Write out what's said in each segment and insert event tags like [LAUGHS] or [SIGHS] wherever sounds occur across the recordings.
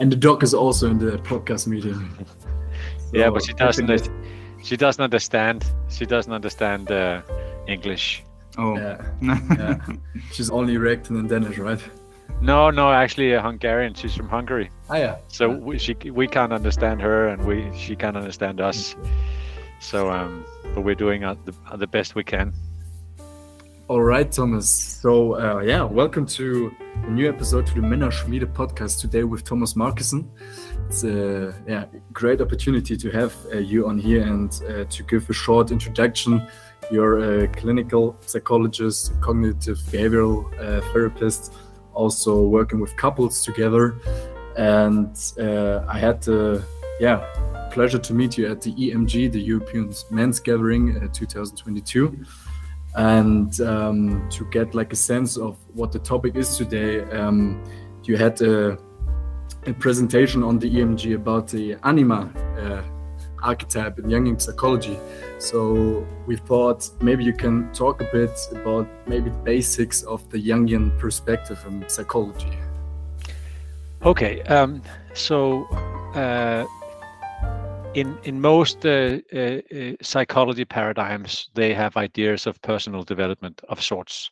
And the dog is also in the podcast meeting. So yeah, but she doesn't. She doesn't understand. She doesn't understand uh, English. Oh, yeah. [LAUGHS] yeah. She's only reacting in Danish, right? No, no, actually a Hungarian. She's from Hungary. Oh yeah. So we, she we can't understand her, and we she can't understand us. So um, but we're doing uh, the the best we can. All right, Thomas. So uh, yeah, welcome to a new episode to the Männerschmiede podcast today with Thomas Markersen. It's a yeah great opportunity to have uh, you on here and uh, to give a short introduction. You're a clinical psychologist, cognitive behavioral uh, therapist, also working with couples together. And uh, I had the yeah pleasure to meet you at the EMG, the European Men's Gathering uh, 2022 and um, to get like a sense of what the topic is today um, you had a, a, presentation on the emg about the anima uh, archetype in jungian psychology. So we thought maybe you can talk a bit about maybe the basics of the jungian perspective in psychology. Okay um, so uh, in in most uh, uh, uh, psychology paradigms, they have ideas of personal development of sorts,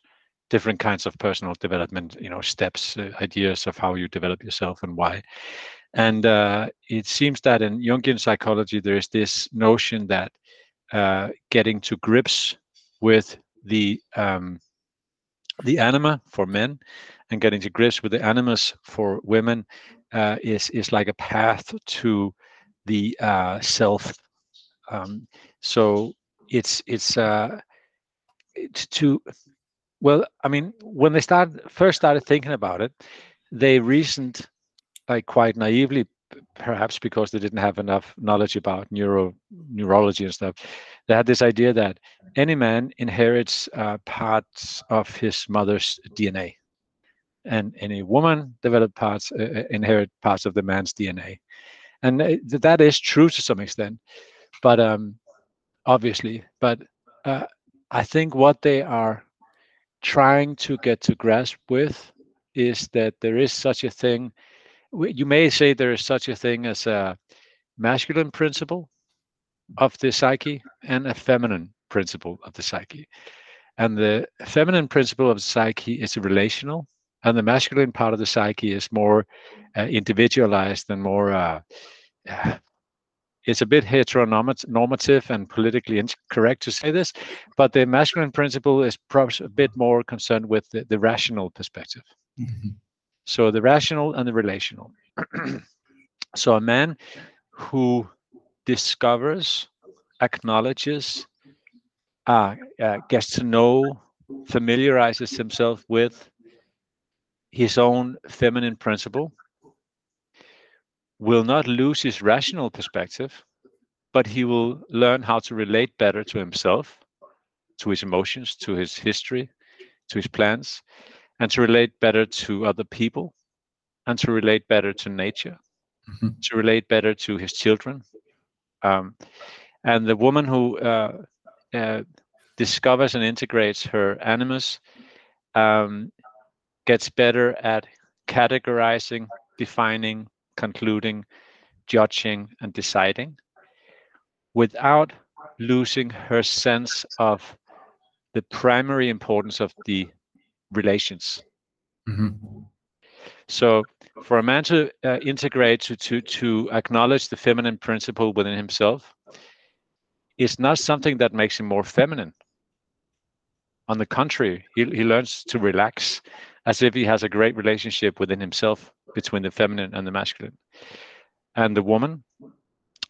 different kinds of personal development, you know, steps, uh, ideas of how you develop yourself and why. And uh, it seems that in Jungian psychology, there is this notion that uh, getting to grips with the um, the anima for men and getting to grips with the animus for women is is like a path to the uh, self. Um, so it's it's uh, it's to well, I mean, when they start first started thinking about it, they reasoned like quite naively, perhaps because they didn't have enough knowledge about neuro neurology and stuff. They had this idea that any man inherits uh, parts of his mother's DNA, and any woman develop parts uh, uh, inherit parts of the man's DNA and that is true to some extent but um obviously but uh, i think what they are trying to get to grasp with is that there is such a thing you may say there is such a thing as a masculine principle of the psyche and a feminine principle of the psyche. And the feminine principle of the psyche is relational and the masculine part of the psyche is more uh, individualized and more uh, [SIGHS] it's a bit heteronormative and politically incorrect to say this, but the masculine principle is perhaps a bit more concerned with the, the rational perspective. Mm-hmm. So the rational and the relational. [CLEARS THROAT] so a man who discovers, acknowledges, uh, uh, gets to know, familiarizes himself with his own feminine principle will not lose his rational perspective, but he will learn how to relate better to himself, to his emotions, to his history, to his plans, and to relate better to other people, and to relate better to nature, mm-hmm. to relate better to his children. Um, and the woman who uh, uh, discovers and integrates her animus um, gets better at categorizing, defining, concluding, judging, and deciding without losing her sense of the primary importance of the relations. Mm-hmm. So, for a man to uh, integrate, to, to, to acknowledge the feminine principle within himself, is not something that makes him more feminine. On the contrary, he, he learns to relax as if he has a great relationship within himself between the feminine and the masculine. And the woman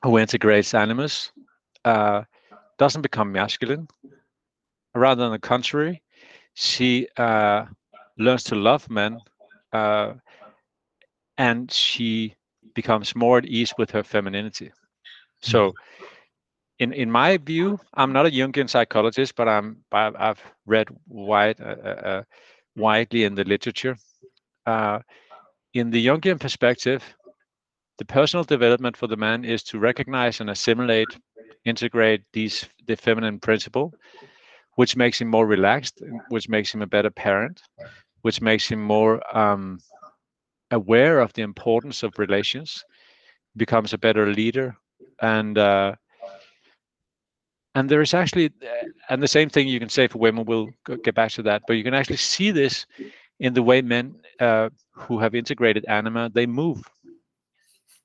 who integrates animus uh, doesn't become masculine. Rather, on the contrary, she uh, learns to love men uh, and she becomes more at ease with her femininity. So, in in my view, I'm not a Jungian psychologist, but I'm I've read wide uh, uh, uh widely in the literature. Uh, in the Jungian perspective, the personal development for the man is to recognize and assimilate, integrate these the feminine principle, which makes him more relaxed, which makes him a better parent, which makes him more um, aware of the importance of relations, becomes a better leader, and uh, and there is actually uh, and the same thing you can say for women. We'll get back to that, but you can actually see this in the way men uh, who have integrated anima they move.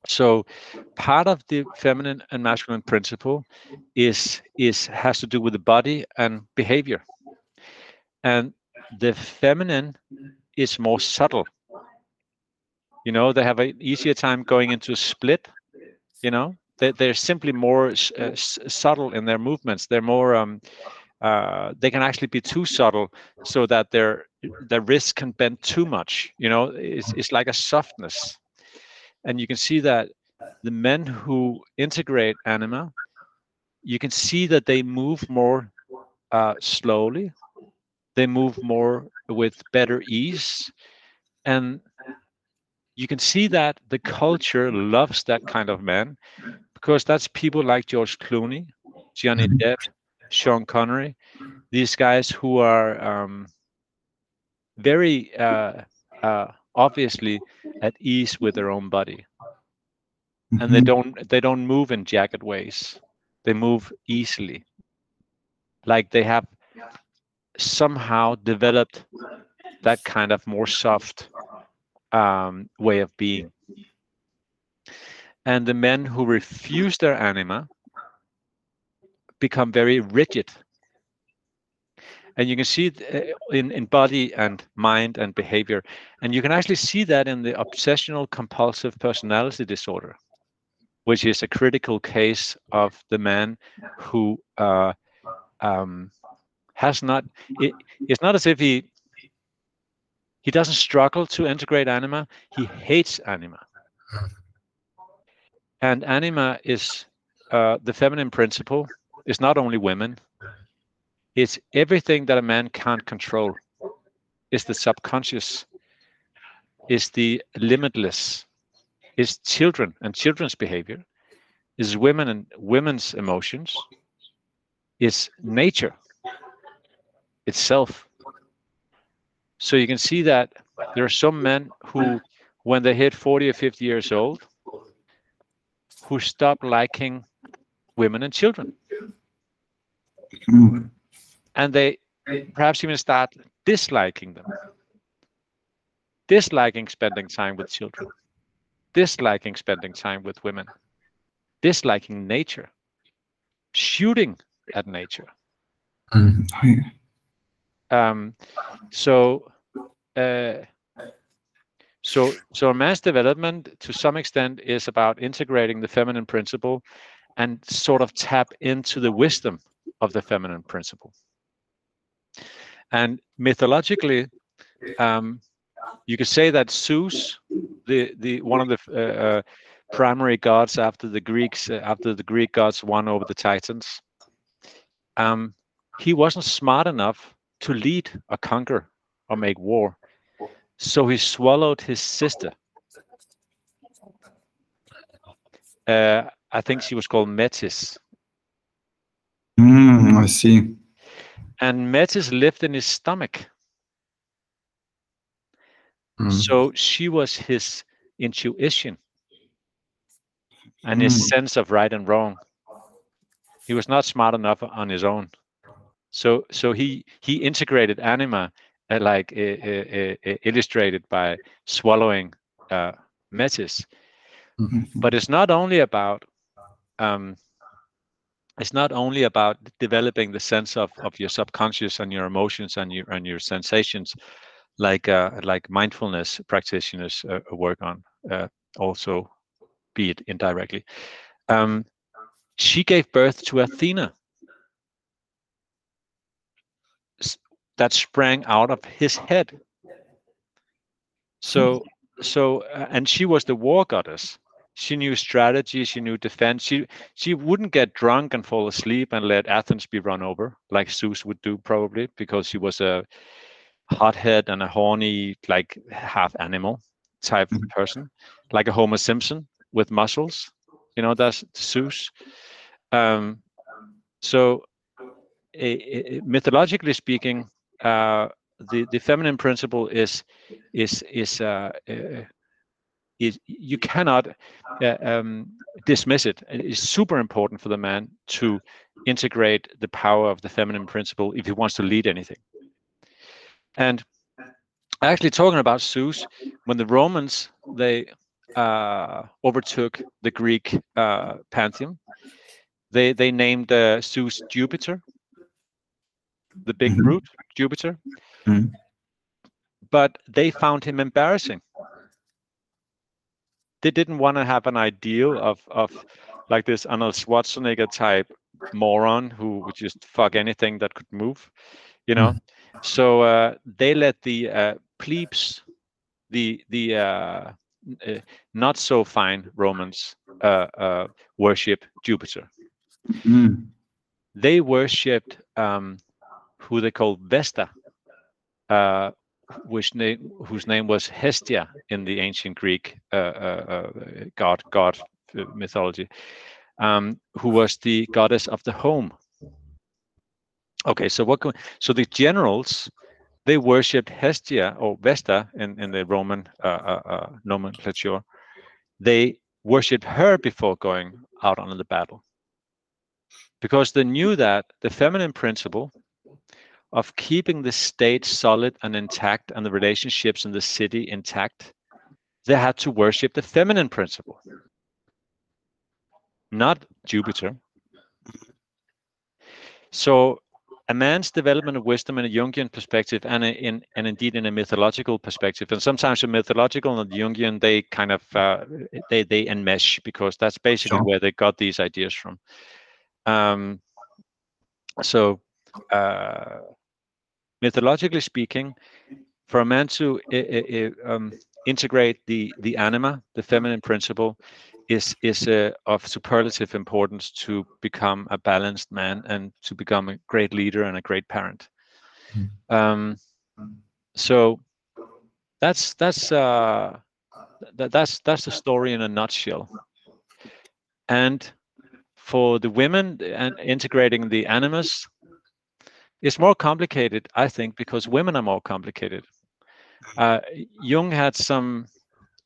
So part of the feminine and masculine principle is is has to do with the body and behavior. And the feminine is more subtle. You know, they have an easier time going into a split. You know, they, they're simply more uh, subtle in their movements. They're more, um, uh, they can actually be too subtle so that their their wrist can bend too much. You know, it's, it's like a softness. And you can see that the men who integrate anima, you can see that they move more uh, slowly, they move more with better ease and you can see that the culture loves that kind of man because that's people like George Clooney, Johnny mm-hmm. Depp, Sean Connery, these guys who are um, very uh, uh, obviously at ease with their own body, mm-hmm. and they mm-hmm. don't they don't move in jagged ways. They move easily, like they have somehow developed that kind of more soft um, way of being. And the men who refuse their anima become very rigid. And you can see it uh, in, in body and mind and behavior. And you can actually see that in the obsessional compulsive personality disorder, which is a critical case of the man who uh, um, has not it, it's not as if he he doesn't struggle to integrate anima he hates anima and anima is uh, the feminine principle is not only women it's everything that a man can't control is the subconscious is the limitless is children and children's behavior is women and women's emotions is nature itself. So you can see that there are some men who, when they hit 40 or 50 years old, who stop liking women and children. Mm. And they perhaps even start disliking them, disliking spending time with children, disliking spending time with women, disliking nature, shooting at nature. Mm. Um, so, uh, so, so mass development to some extent is about integrating the feminine principle and sort of tap into the wisdom of the feminine principle. And mythologically, um, you could say that Zeus, the the one of the uh, uh, primary gods after the Greeks, uh, after the Greek gods won over the Titans, um, he wasn't smart enough to lead or conquer or make war. So he swallowed his sister. Uh, I think she was called Metis. Mm, I see. And Metis lived in his stomach. Mm. So she was his intuition and mm. his sense of right and wrong. He was not smart enough on his own. So so he he integrated anima like uh, uh, illustrated by swallowing uh, Metis. Mm-hmm. But it's not only about um, it's not only about developing the sense of, of your subconscious and your emotions and your and your sensations, like uh, like mindfulness practitioners uh, work on. Uh, also, be it indirectly. Um, she gave birth to Athena, that sprang out of his head. So, hmm. so, uh, and she was the war goddess. She knew strategy. She knew defense. She she wouldn't get drunk and fall asleep and let Athens be run over like Zeus would do probably because she was a hothead and a horny like half animal type mm-hmm. person, like a Homer Simpson with muscles. You know that's Zeus. Um, so, a, a, mythologically speaking, uh, the the feminine principle is is is uh, uh, is you cannot uh, um, dismiss it. It is super important for the man to integrate the power of the feminine principle if he wants to lead anything. And actually, talking about Zeus, when the Romans they uh, overtook the Greek uh, pantheon, they they named uh, Zeus Jupiter, the big mm-hmm. brute Jupiter. Mm-hmm. But they found him embarrassing they didn't want to have an ideal of of like this Arnold Schwarzenegger type moron who would just fuck anything that could move, you know. Mm. So uh, they let the uh, plebes, the the uh, uh not so fine Romans uh, uh, worship Jupiter. Mm. They worshipped um, who they called Vesta, which name whose name was Hestia in the ancient Greek uh, uh, uh god god uh, mythology, um, who was the goddess of the home. Okay, so what? Can, so the generals they worshipped Hestia or Vesta in in the Roman uh, nomenclature. They worshipped her before going out on the battle because they knew that the feminine principle of keeping the state solid and intact and the relationships in the city intact, they had to worship the feminine principle, not Jupiter. So a man's development of wisdom in a Jungian perspective and in and indeed in a mythological perspective, and sometimes the mythological and the Jungian they kind of uh, they they enmesh because that's basically sure. where they got these ideas from. Um, so uh, mythologically speaking, for a man to um, integrate the the anima, the feminine principle, is is uh, of superlative importance to become a balanced man and to become a great leader and a great parent. Mm. Um, so that's that's uh, th- that's that's the story in a nutshell. And for the women and integrating the animus it's more complicated, I think, because women are more complicated. Mm. Uh, Jung had some,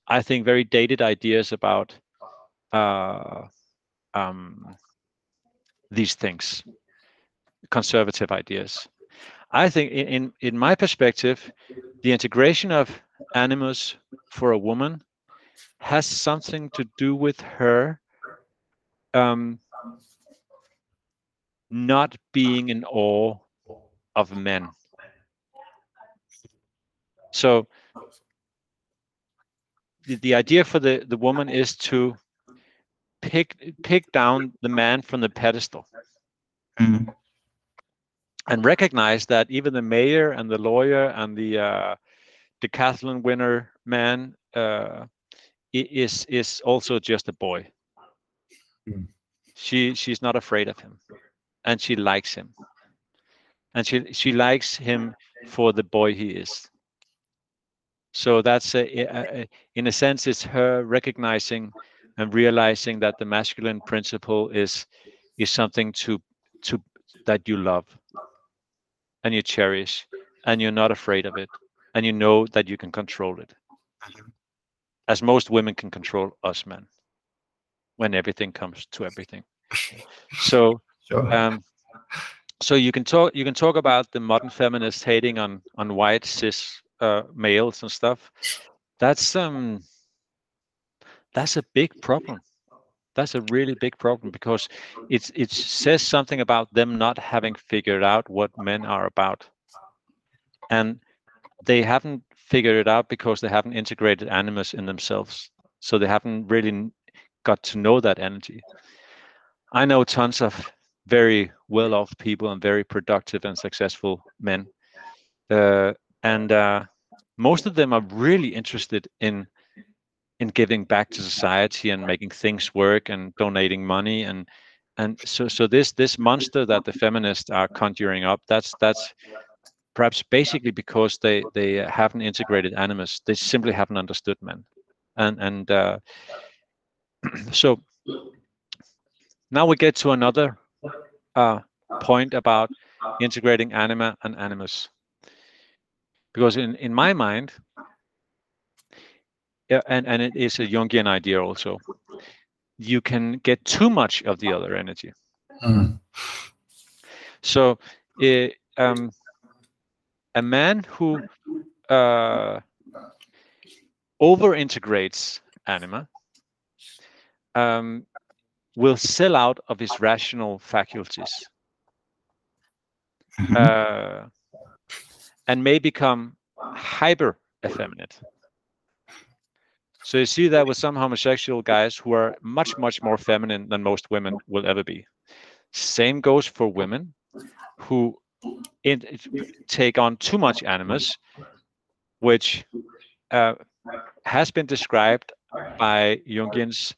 I think, very dated ideas about uh, um, these things, conservative ideas. I think, in in my perspective, the integration of animus for a woman has something to do with her um, not being in awe of men. So the, the idea for the, the woman is to pick pick down the man from the pedestal mm. and recognize that even the mayor and the lawyer and the uh, decathlon winner man uh, is is also just a boy. Mm. She she's not afraid of him, and she likes him and she she likes him for the boy he is. So that's a, a, a, in a sense it's her recognizing and realizing that the masculine principle is is something to to that you love and you cherish and you're not afraid of it and you know that you can control it. As most women can control us men when everything comes to everything. [LAUGHS] So sure. um, so you can talk you can talk about the modern feminists hating on on white cis uh, males and stuff. That's um that's a big problem. That's a really big problem because it's it says something about them not having figured out what men are about, and they haven't figured it out because they haven't integrated animus in themselves. So they haven't really got to know that energy. I know tons of very well-off people and very productive and successful men. Uh, and uh, most of them are really interested in in giving back to society and making things work and donating money. And and so so this this monster that the feminists are conjuring up that's that's perhaps basically because they they haven't integrated animus. They simply haven't understood men. And and uh, [CLEARS THROAT] so now we get to another uh, point about integrating anima and animus. Because in, in my mind, and and it is a Jungian idea also. You can get too much of the other energy. Mm. So, it, um, a man who uh, over integrates anima um, will sell out of his rational faculties mm-hmm. uh, and may become hyper effeminate. So you see that with some homosexual guys who are much, much more feminine than most women will ever be. Same goes for women who in, take on too much animus, which uh, has been described by Jungians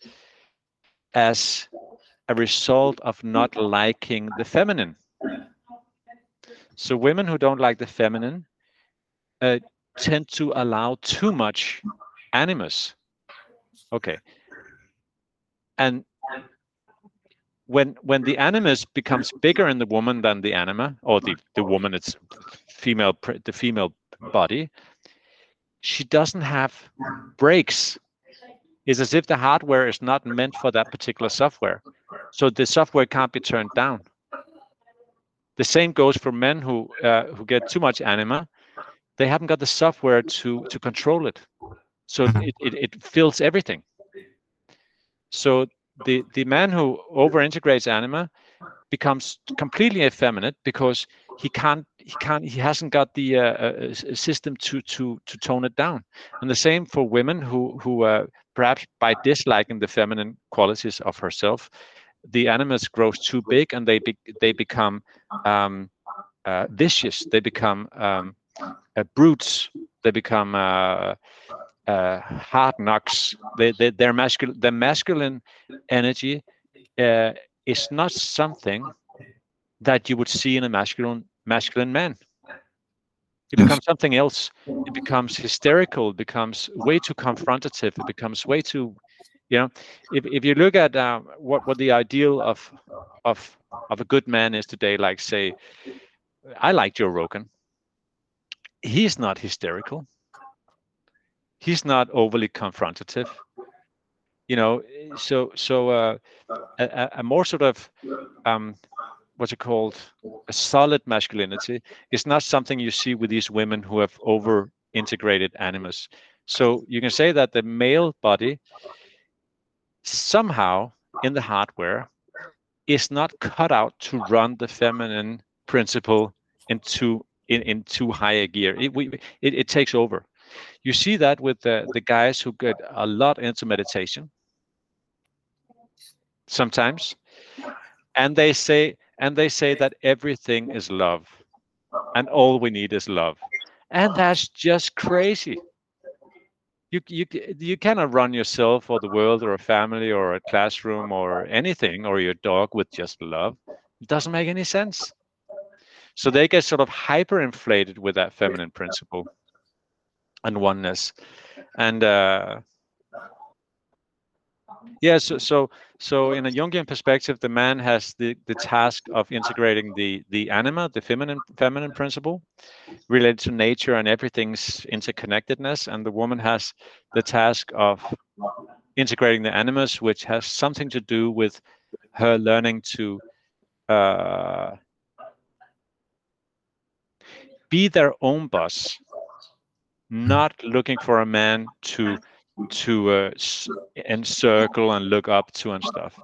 as a result of not liking the feminine. So women who don't like the feminine uh, tend to allow too much animus. Okay. And when when the animus becomes bigger in the woman than the anima, or the the woman, it's female the female body, she doesn't have brakes. It's as if the hardware is not meant for that particular software, so the software can't be turned down. The same goes for men who uh, who get too much anima. They haven't got the software to to control it, so mm-hmm. it, it, it fills everything. So the the man who over integrates anima becomes completely effeminate because he can't he can't he hasn't got the uh, uh, system to to to tone it down and the same for women who who uh, perhaps by disliking the feminine qualities of herself the animus grows too big and they be, they become um, uh, vicious they become um, uh, brutes they become uh, uh, hard knocks. They, they, their masculine, the masculine energy uh, is not something that you would see in a masculine masculine man. It becomes something else. It becomes hysterical. It becomes way too confrontative. It becomes way too, you know. If if you look at uh, what what the ideal of of of a good man is today, like say, I like Joe Rogan. He's not hysterical he's not overly confrontative you know so so uh, a, a, more sort of um, what's it called a solid masculinity is not something you see with these women who have over integrated animus so you can say that the male body somehow in the hardware is not cut out to run the feminine principle into in, in too high a gear it, we, it, it takes over you see that with the, the guys who get a lot into meditation sometimes. And they say and they say that everything is love and all we need is love. And that's just crazy. You, you, you cannot run yourself or the world or a family or a classroom or anything or your dog with just love. It doesn't make any sense. So they get sort of hyperinflated with that feminine principle and oneness and uh, yeah so so so in a jungian perspective the man has the the task of integrating the the anima the feminine feminine principle related to nature and everything's interconnectedness and the woman has the task of integrating the animus which has something to do with her learning to uh, be their own boss not looking for a man to to uh, encircle and look up to and stuff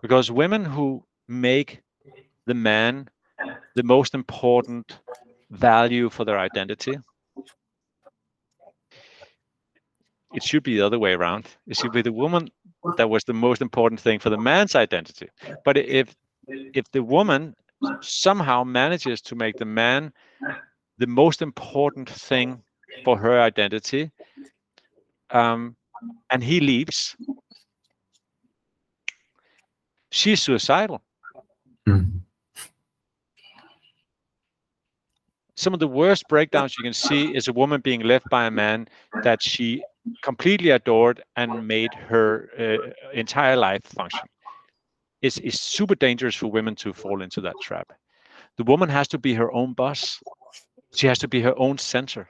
because women who make the man the most important value for their identity it should be the other way around it should be the woman that was the most important thing for the man's identity but if if the woman somehow manages to make the man the most important thing for her identity. Um, and he leaves. She's suicidal. Mm. Some of the worst breakdowns you can see is a woman being left by a man that she completely adored and made her uh, entire life function. It's, it's super dangerous for women to fall into that trap. The woman has to be her own boss. She has to be her own center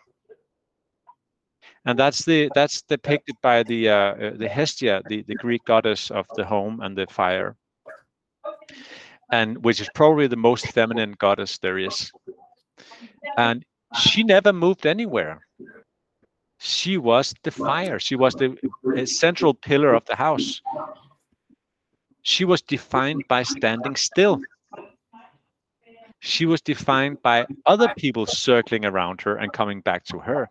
and that's the that's depicted by the uh, uh, the Hestia, the the Greek goddess of the home and the fire, and which is probably the most feminine goddess there is. And she never moved anywhere. She was the fire. She was the central pillar of the house. She was defined by standing still. She was defined by other people circling around her and coming back to her.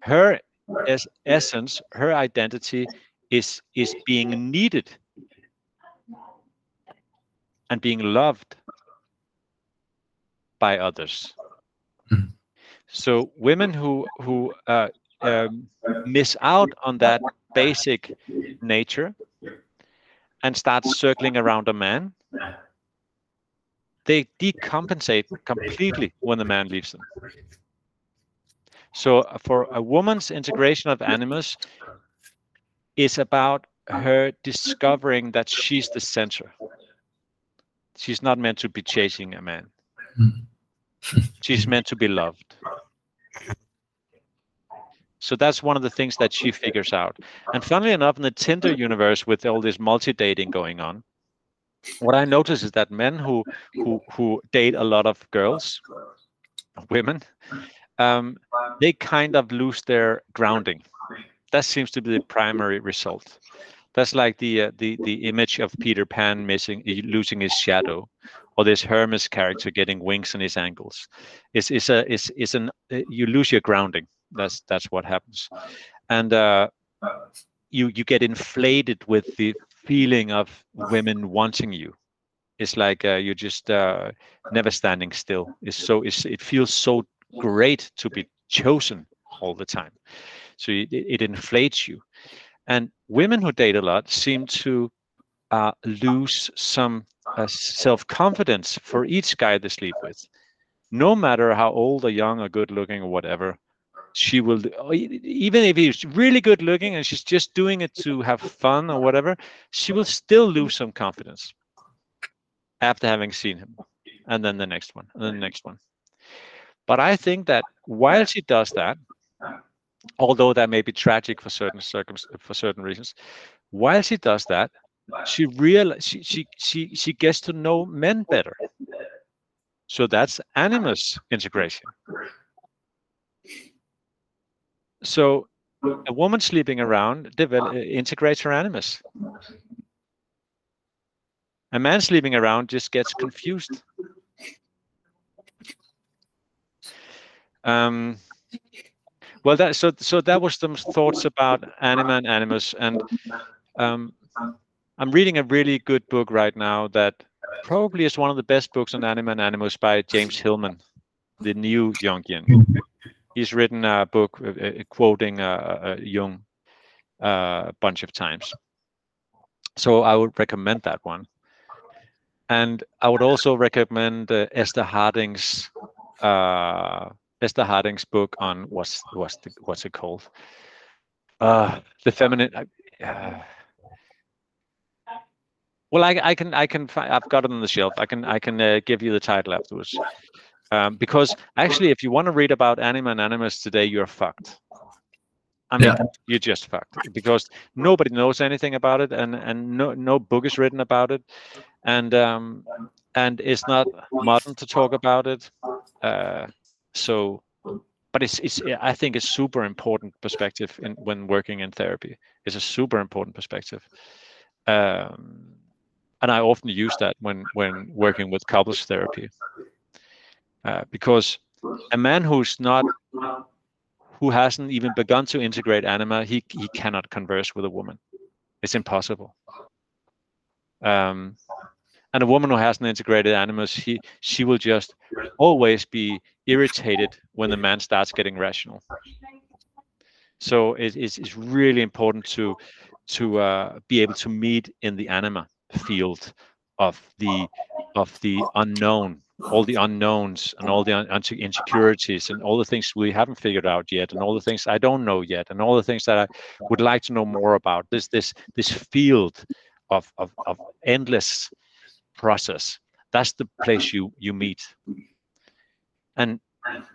Her as essence, her identity is is being needed and being loved by others. Mm. So women who who uh, um, miss out on that basic nature and start circling around a man, they decompensate completely when the man leaves them. So uh, for a woman's integration of animus is about her discovering that she's the center. She's not meant to be chasing a man. [LAUGHS] She's meant to be loved. So that's one of the things that she figures out. And funnily enough, in the Tinder universe, with all this multi-dating going on, what I notice is that men who who who date a lot of girls, women, um, they kind of lose their grounding. That seems to be the primary result. That's like the uh, the the image of Peter Pan missing losing his shadow, or this Hermes character getting wings on his ankles. It's it's a it's it's an uh, you lose your grounding. That's that's what happens, and uh, you you get inflated with the feeling of women wanting you. It's like uh, you're just uh, never standing still. It's so it's, it feels so great to be chosen all the time. So it, it inflates you. And women who date a lot seem to uh, lose some uh, self-confidence for each guy they sleep with. No matter how old or young or good looking or whatever, she will even if he's really good looking and she's just doing it to have fun or whatever she will still lose some confidence after having seen him and then the next one and then the next one but i think that while she does that although that may be tragic for certain circum for certain reasons while she does that she real she, she she she gets to know men better so that's animus integration so a woman sleeping around develop, integrates her animus. A man sleeping around just gets confused. Um, well, that so so that was some thoughts about anima and animus, and um, I'm reading a really good book right now that probably is one of the best books on anima and animus by James Hillman, the new Jungian he's written a book uh, uh quoting uh, uh, Jung a uh, bunch of times. So I would recommend that one. And I would also recommend uh, Esther Harding's Esther Harding's book on what's what's the, what's it called? the feminine. well, I, I can I can find, I've got it on the shelf. I can I can give you the title afterwards. Um, because actually, if you want to read about anima and animus today, you're fucked. I mean, yeah. you're just fucked because nobody knows anything about it, and and no no book is written about it, and um, and it's not modern to talk about it. Uh, so, but it's it's I think it's super important perspective in when working in therapy. It's a super important perspective. Um, and I often use that when when working with couples therapy. Uh, because a man who's not who hasn't even begun to integrate anima he he cannot converse with a woman it's impossible um, and a woman who hasn't integrated animus he she will just always be irritated when the man starts getting rational. So it, it's, it's really important to to uh, be able to meet in the anima field of the of the unknown all the unknowns and all the insecurities and all the things we haven't figured out yet and all the things I don't know yet and all the things that I would like to know more about. This this this field of of, of endless process that's the place you you meet and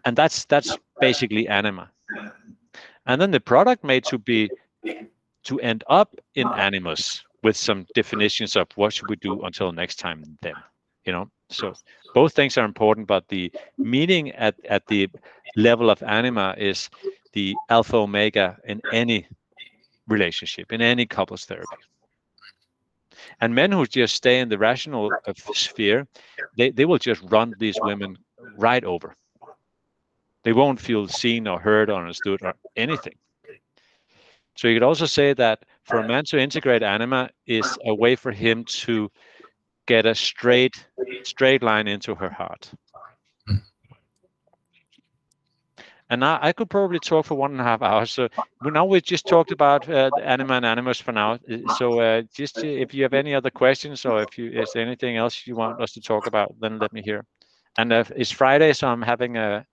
and that's that's basically anima. And then the product made to be to end up in animus with some definitions of what should we do until next time then you know? So both things are important but the meaning at at the level of anima is the alpha omega in any relationship in any couples therapy. And men who just stay in the rational uh, sphere they, they will just run these women right over they won't feel seen or heard or understood or anything so you could also say that for a man to integrate anima is a way for him to get a straight straight line into her heart and now I could probably talk for one and a half hours. So now we just talked about uh, anima and animus for now. Uh, so uh, just if you have any other questions or if you is anything else you want us to talk about, then let me hear. And uh, it's Friday, so I'm having a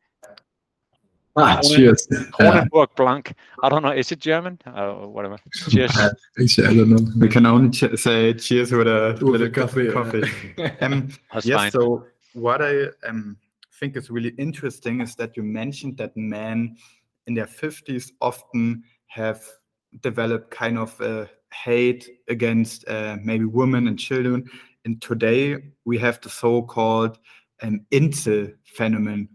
Ah, cheers. Kronenbourg Blanc. I don't know. Is it German? Uh, whatever. Cheers. I don't know. We can only ch say cheers with a little coffee. coffee. [LAUGHS] um, That's yes. fine. So what I um, think is really interesting is that you mentioned that men in their 50s often have developed kind of a hate against uh, maybe women and children. And today we have the so-called um, incel phenomenon.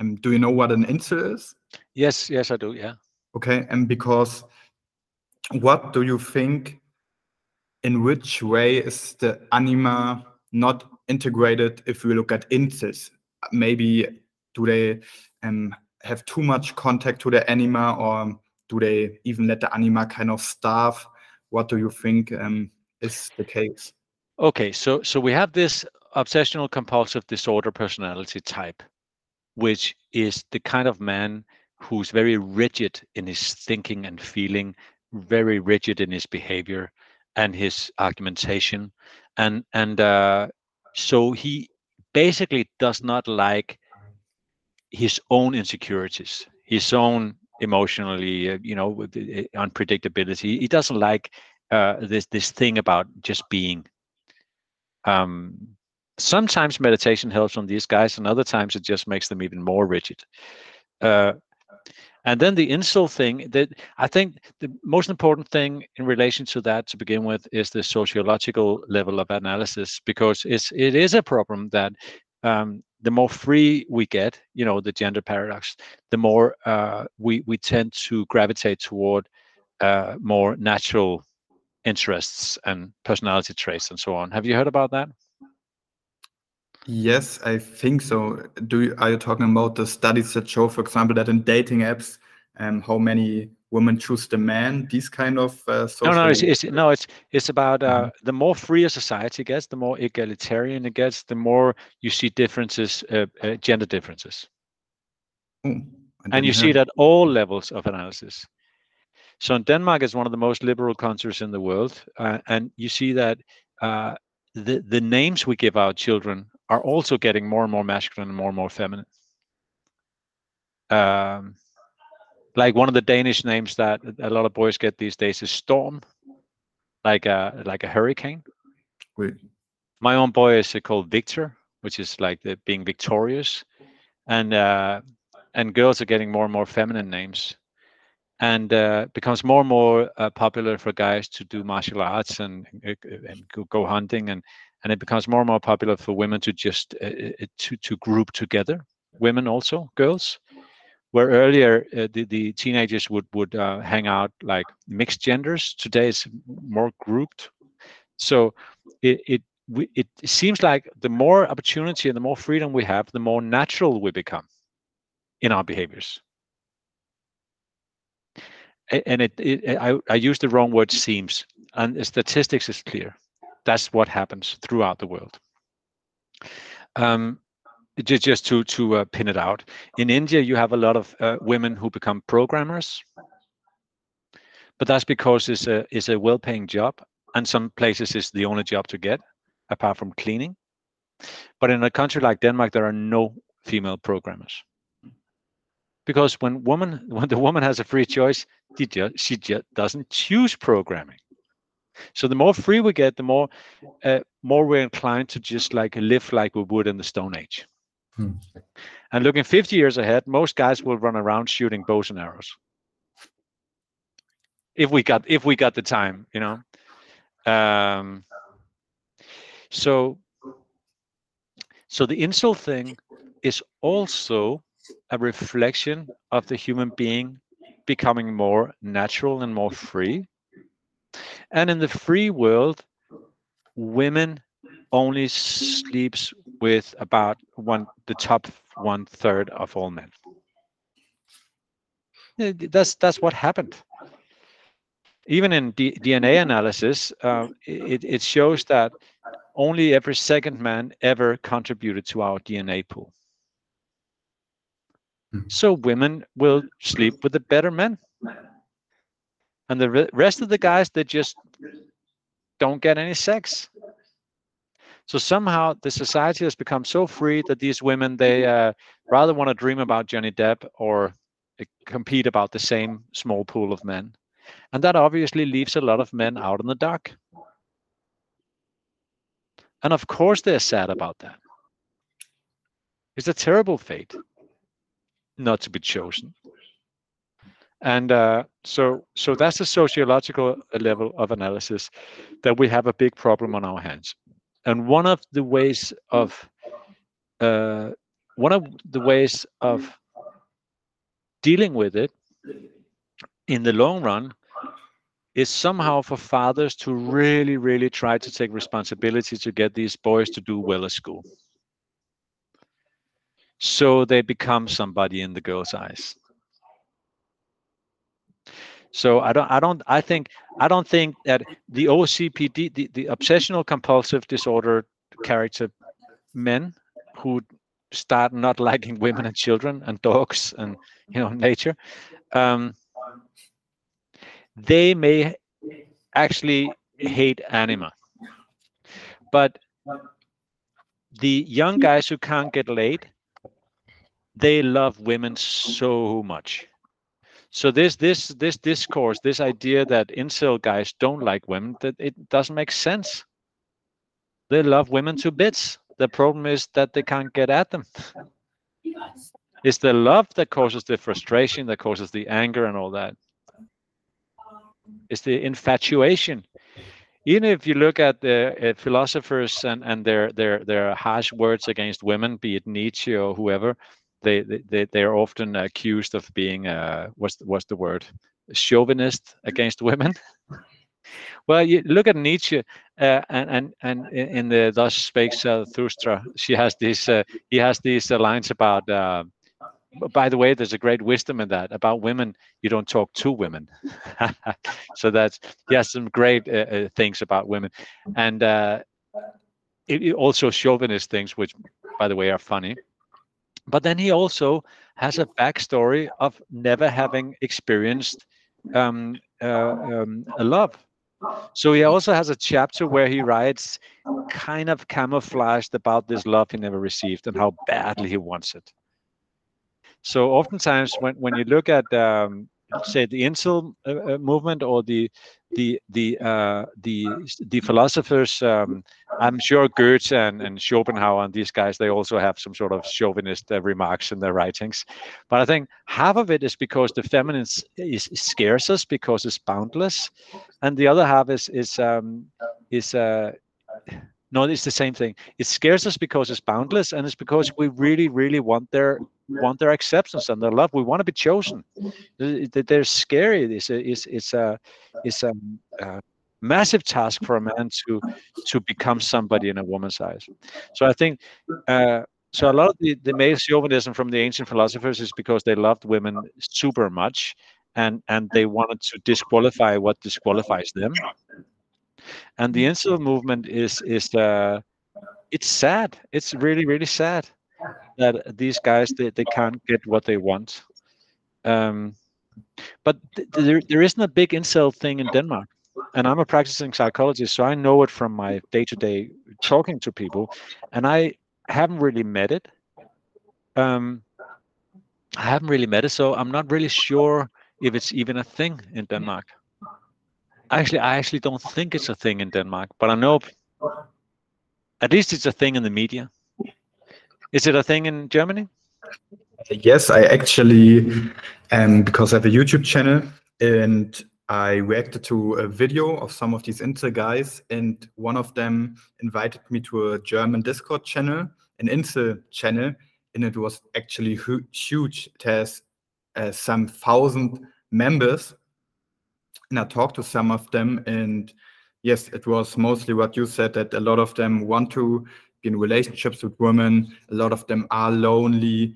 Um, do you know what an incel is? Yes, yes, I do. Yeah. Okay, and because what do you think? In which way is the anima not integrated if we look at incels? Maybe do they um, have too much contact to the anima, or do they even let the anima kind of starve? What do you think um, is the case? Okay, so so we have this obsessional compulsive disorder personality type, which is the kind of man who's very rigid in his thinking and feeling, very rigid in his behavior and his argumentation, and and uh, so he basically does not like his own insecurities, his own emotionally, uh, you know, unpredictability. He doesn't like uh, this this thing about just being. Um, sometimes meditation helps on these guys, and other times it just makes them even more rigid. Uh, and then the incel thing that I think the most important thing in relation to that to begin with is the sociological level of analysis because it's it is a problem that um, the more free we get, you know, the gender paradox, the more uh, we we tend to gravitate toward uh, more natural interests and personality traits and so on. Have you heard about that? Yes, I think so. Do you, are you talking about the studies that show, for example, that in dating apps, um, how many women choose the man? These kind of uh, social. No, no, it's, it's no, it's it's about uh, Mhm. the more free a society gets, the more egalitarian it gets, the more you see differences, uh, uh, gender differences, Oh, and you see have- it at all levels of analysis. So in Denmark is one of the most liberal countries in the world, uh, and you see that uh, the the names we give our children are also getting more and more masculine and more and more feminine. Um, like one of the Danish names that a lot of boys get these days is Storm, like a like a hurricane. Wait, My own boy is called Victor, which is like the being victorious, and uh, and girls are getting more and more feminine names, and uh, becomes more and more uh, popular for guys to do martial arts and uh, and go, hunting, and and it becomes more and more popular for women to just uh, uh, to to group together, women also girls, where earlier uh, the the teenagers would would uh, hang out like mixed genders. Today it's more grouped, so it it it seems like the more opportunity and the more freedom we have, the more natural we become in our behaviors. And it, it I, I used the wrong word seems, and statistics is clear. That's what happens throughout the world. Um, just, just to to uh, pin it out, in India you have a lot of uh, women who become programmers, but that's because it's a it's a well-paying job, and some places it's the only job to get, apart from cleaning. But in a country like Denmark, there are no female programmers because when woman when the woman has a free choice, she just, she just doesn't choose programming. So the more free we get, the more uh, more we're inclined to just like live like we would in the Stone Age. Hmm. And looking 50 years ahead, most guys will run around shooting bows and arrows. if we got if we got the time, you know. Um, so so the incel thing is also a reflection of the human being becoming more natural and more free. And in the free world, women only sleeps with about one the top one third of all men. That's that's what happened. Even in D DNA analysis, uh, it, it shows that only every second man ever contributed to our DNA pool. Mm. So women will sleep with the better men. And the re rest of the guys, they just don't get any sex. So somehow the society has become so free that these women, they uh, rather want to dream about Johnny Depp or uh, compete about the same small pool of men. And that obviously leaves a lot of men out in the dark. And of course they're sad about that. It's a terrible fate not to be chosen. And uh, so, so that's a sociological level of analysis that we have a big problem on our hands. And one of the ways of uh, one of the ways of dealing with it in the long run is somehow for fathers to really, really try to take responsibility to get these boys to do well at school. So they become somebody in the girl's eyes. So I don't, I don't, I think, I don't think that the OCPD, the, the obsessional compulsive disorder character men who start not [LAUGHS] liking women and children and dogs and you know nature, um, they may actually hate anima. But the young guys who can't get laid, they love women so much. So this this this discourse, this idea that incel guys don't like women, that it doesn't make sense. They love women to bits. The problem is that they can't get at them. It's the love that causes the frustration, that causes the anger and all that. It's the infatuation. Even if you look at the uh, philosophers and, and their, their, their harsh words against women, be it Nietzsche or whoever, they, they, they are often accused of being, uh, what's, what's the word, chauvinist against women. [LAUGHS] well, you look at Nietzsche, uh, and and and in the Thus Spake Zarathustra, she has these, uh, he has these uh, lines about uh, by the way, there's a great wisdom in that about women. You don't talk to women. [LAUGHS] so that's he has some great uh, things about women, and it, it also chauvinist things, which, by the way, are funny. But then he also has a backstory of never having experienced um, uh, um, a love. So he also has a chapter where he writes kind of camouflaged about this love he never received and how badly he wants it. So oftentimes when, when you look at um, say the incel uh, uh, movement or the the the uh, the the philosophers, um, I'm sure Goethe and, and Schopenhauer and these guys they also have some sort of chauvinist uh, remarks in their writings, but I think half of it is because the feminine is, scares us because it's boundless, and the other half is is um, is uh, no, it's the same thing. It scares us because it's boundless, and it's because we really, really want their want their acceptance and their love. We want to be chosen. They're scary. It's a, it's, it's a, it's a, a massive task for a man to to become somebody in a woman's eyes. So I think. Uh, so a lot of the, the male chauvinism from the ancient philosophers is because they loved women super much and and they wanted to disqualify what disqualifies them and the incel movement is is uh, it's sad. It's really really sad that these guys they, they can't get what they want. Um, but th there there isn't a big incel thing in Denmark, and I'm a practicing psychologist, so I know it from my day to day talking to people, and I haven't really met it. Um, I haven't really met it, so I'm not really sure if it's even a thing in Denmark. Actually, I actually don't think it's a thing in Denmark, but I know at least it's a thing in the media. Is it a thing in Germany? Yes, I actually, um, because I have a YouTube channel and I reacted to a video of some of these Incel guys, and one of them invited me to a German Discord channel, an Incel channel, and it was actually hu- huge. It has uh, some thousand members, and I talked to some of them, and yes, it was mostly what you said that a lot of them want to be in relationships with women. A lot of them are lonely.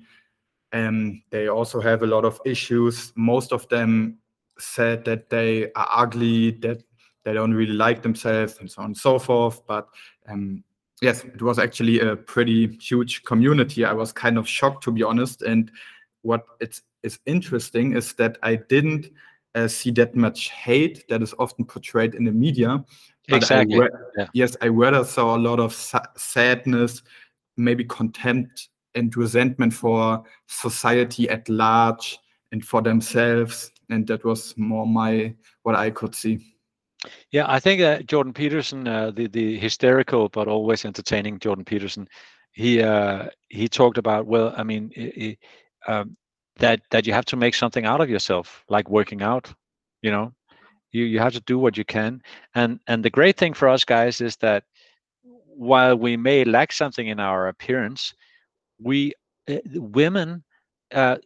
And they also have a lot of issues. Most of them said that they are ugly, that they don't really like themselves, and so on and so forth. But um, yes, it was actually a pretty huge community. I was kind of shocked, to be honest. And what it's, is interesting is that I didn't uh, see that much hate that is often portrayed in the media. But exactly. I yeah. Yes, I rather saw a lot of sa sadness, maybe contempt and resentment for society at large and for themselves. And that was more my what I could see. Yeah, I think uh, Jordan Peterson, uh, the the hysterical but always entertaining Jordan Peterson, he uh, he talked about well, I mean, he, um, that that you have to make something out of yourself, like working out. You know, you you have to do what you can, and and the great thing for us guys is that while we may lack something in our appearance, we uh, women uh,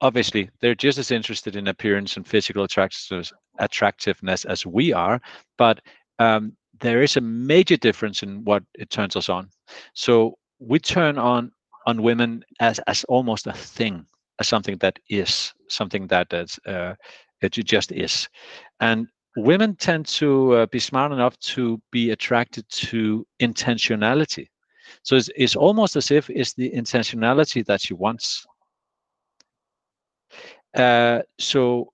obviously they're just as interested in appearance and physical attractiveness, attractiveness as we are, but um, there is a major difference in what it turns us on. So we turn on on women as as almost a thing, as something that is something that that is uh, it just is, and women tend to uh, be smart enough to be attracted to intentionality. So it's, it's almost as if it's the intentionality that she wants uh, so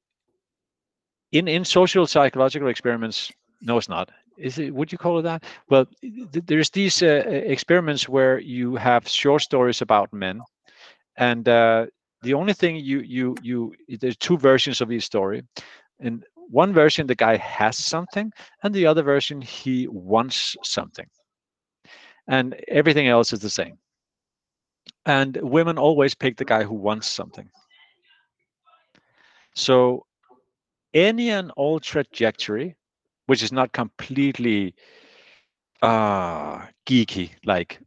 in in social psychological experiments, no, it's not. Is it? Would you call it that? Well, th- there's these uh, experiments where you have short stories about men, and uh, the only thing you you you there's two versions of his story. In one version, the guy has something, and the other version, he wants something, and everything else is the same. And women always pick the guy who wants something so any and all trajectory, which is not completely uh, geeky, like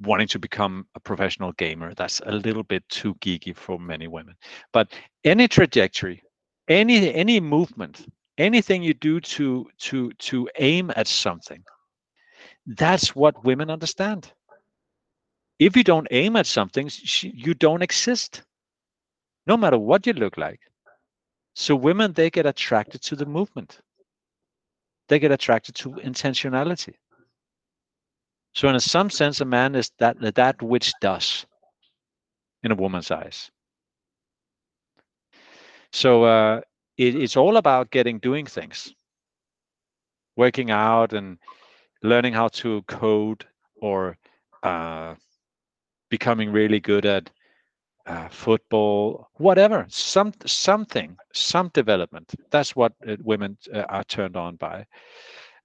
wanting to become a professional gamer, that's a little bit too geeky for many women. But any trajectory, any any movement, anything you do to to to aim at something, that's what women understand. If you don't aim at something, you don't exist no matter what you look like. So women, they get attracted to the movement. They get attracted to intentionality. So in some sense, a man is that that which does in a woman's eyes. So uh, it, it's all about getting doing things, working out and learning how to code or uh, becoming really good at uh, football, whatever, some something, some development. That's what uh, women uh, are turned on by.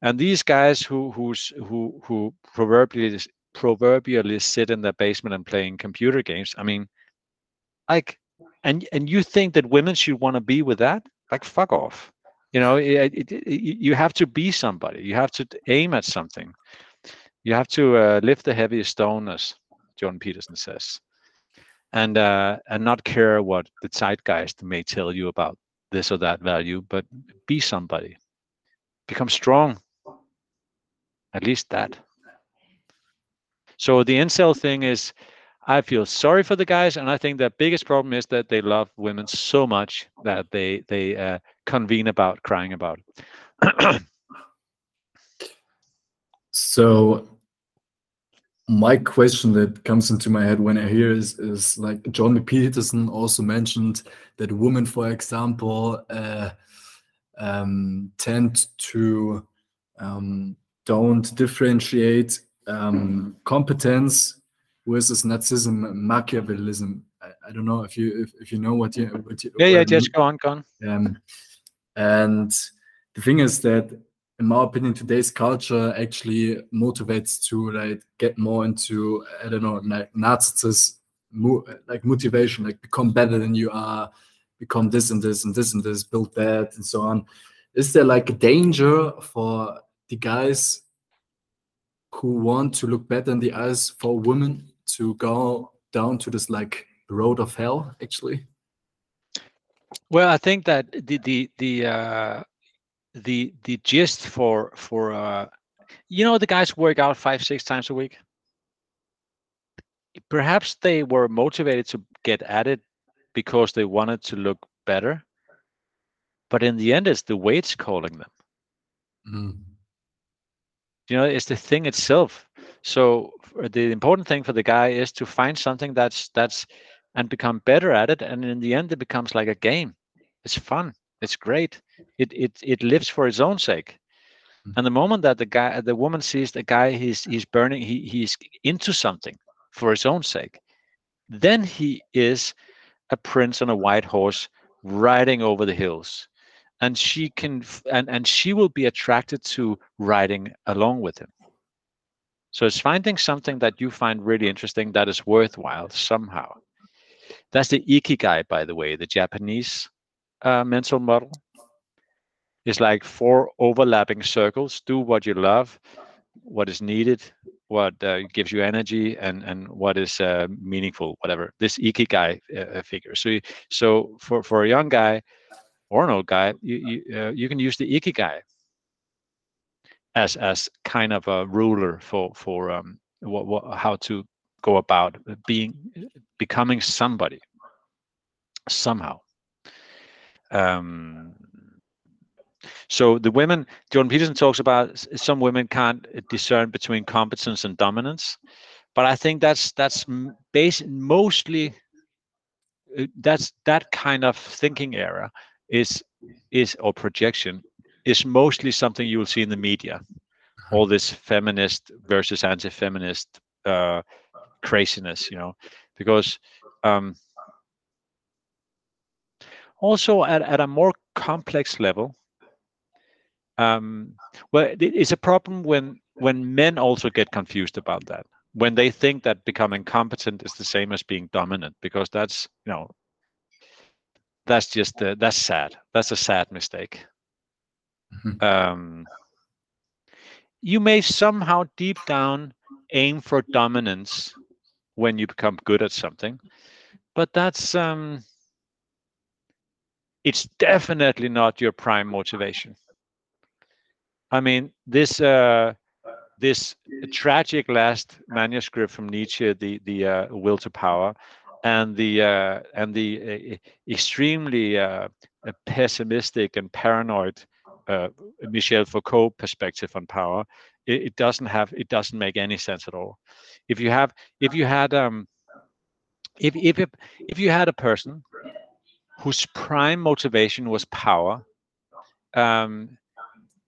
And these guys who who's who who proverbially proverbially sit in their basement and playing computer games. I mean, like, and and you think that women should want to be with that? Like, fuck off. You know, it, it, it, you have to be somebody. You have to aim at something. You have to uh, lift the heaviest stone, as Jordan Peterson says and uh, and not care what the zeitgeist may tell you about this or that value, but be somebody, become strong. At least that. So the incel thing is, I feel sorry for the guys, and I think the biggest problem is that they love women so much that they they uh, convene about crying about. [CLEARS THROAT] so my question that comes into my head when I hear is is like Jordan Peterson also mentioned that women, for example, uh, um, tend to um, don't differentiate um, competence versus narcissism, Machiavellism. I, I, don't know if you if, if you know what you what you. Yeah, yeah, just go on, go on. Um, and the thing is that in my opinion, today's culture actually motivates to like get more into I don't know like narcissist like motivation, like become better than you are, become this and this and this and this, build that and so on. Is there like a danger for the guys who want to look better in the eyes for women to go down to this like road of hell actually? Well, I think that the the the uh, the the gist for for uh, you know the guys work out five six times a week. Perhaps they were motivated to get at it because they wanted to look better, but in the end, it's the weights calling them. Mm. You know, it's the thing itself. So the important thing for the guy is to find something that's that's and become better at it and in the end it becomes like a game. It's fun. It's great. It it it lives for its own sake. Mhm. and the moment that the guy the woman sees the guy he's he's burning he he's into something for his own sake then he is a prince on a white horse riding over the hills and she can and and she will be attracted to riding along with him so it's finding something that you find really interesting that is worthwhile somehow that's the ikigai, by the way, the Japanese uh, mental model. is like four overlapping circles. Do what you love, what is needed, what uh, gives you energy, and and what is uh, meaningful. Whatever this ikigai uh, figure. So so for for a young guy or an old guy, you you, uh, you can use the ikigai as as kind of a ruler for for um what, what how to go about being becoming somebody somehow. Um so the women jordan peterson talks about some women can't discern between competence and dominance but i think that's that's m- base mostly uh, that's that kind of thinking era is is or projection is mostly something you will see in the media. All this feminist versus anti-feminist uh, craziness you know because um, also at, at a more complex level um, well it's a problem when when men also get confused about that when they think that becoming competent is the same as being dominant because that's you know that's just uh, that's sad. That's a sad mistake. Mhm. um, you may somehow deep down aim for dominance when you become good at something but that's um it's definitely not your prime motivation. I mean this uh this tragic last manuscript from nietzsche the the uh, will to power and the uh, and the uh, extremely uh, uh, pessimistic and paranoid uh, Michel Foucault perspective on power, it, it doesn't have it doesn't make any sense at all. If you have if you had um if if it- if you had a person whose prime motivation was power, um,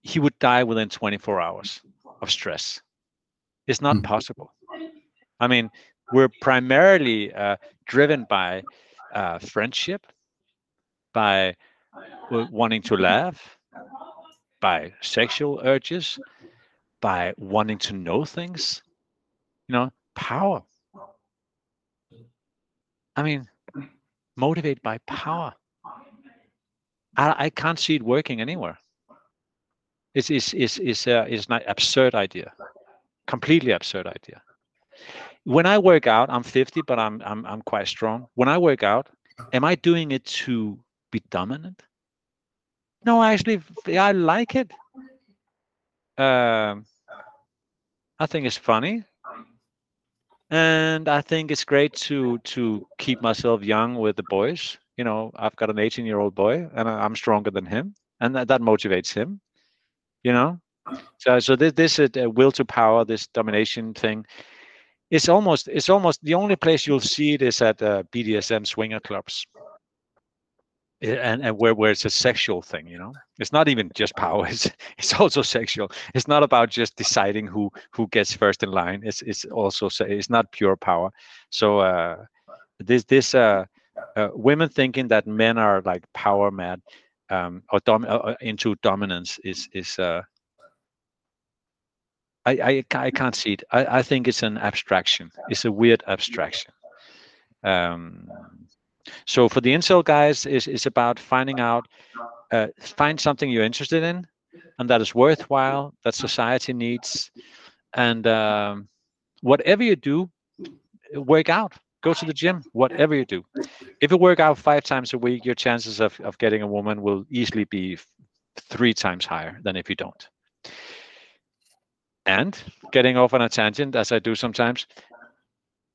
he would die within 24 hours of stress. It's not Hmm. possible. I mean, we're primarily uh, driven by uh, friendship, by wanting to laugh, by sexual urges, by wanting to know things. You know, power. I mean, motivated by power. I, I can't see it working anywhere. It's it's it's it's uh, it's an absurd idea, completely absurd idea. When I work out, I'm 50, but I'm I'm I'm quite strong. When I work out, am I doing it to be dominant? No, actually, I like it. Um, I think it's funny, and I think it's great to to keep myself young with the boys. You know, I've got an 18 year old boy, and I'm stronger than him, and that, that motivates him. You know, so so this this is a will to power, this domination thing. It's almost it's almost the only place you'll see it is at uh, BDSM swinger clubs. And and where where it's a sexual thing you know? It's not even just power [LAUGHS] it's it's also sexual. It's not about just deciding who who gets first in line. It's it's also it's not pure power. So uh this this uh, uh women thinking that men are like power mad um or dom- uh, uh, into dominance is is uh I, I, I can't see it. I, I think it's an abstraction. It's a weird abstraction. Um, So for the incel guys, is is about finding out, uh, find something you're interested in, and that is worthwhile, that society needs, and um, whatever you do, work out, go to the gym, whatever you do. If you work out five times a week, your chances of of getting a woman will easily be three times higher than if you don't. And getting off on a tangent, as I do sometimes,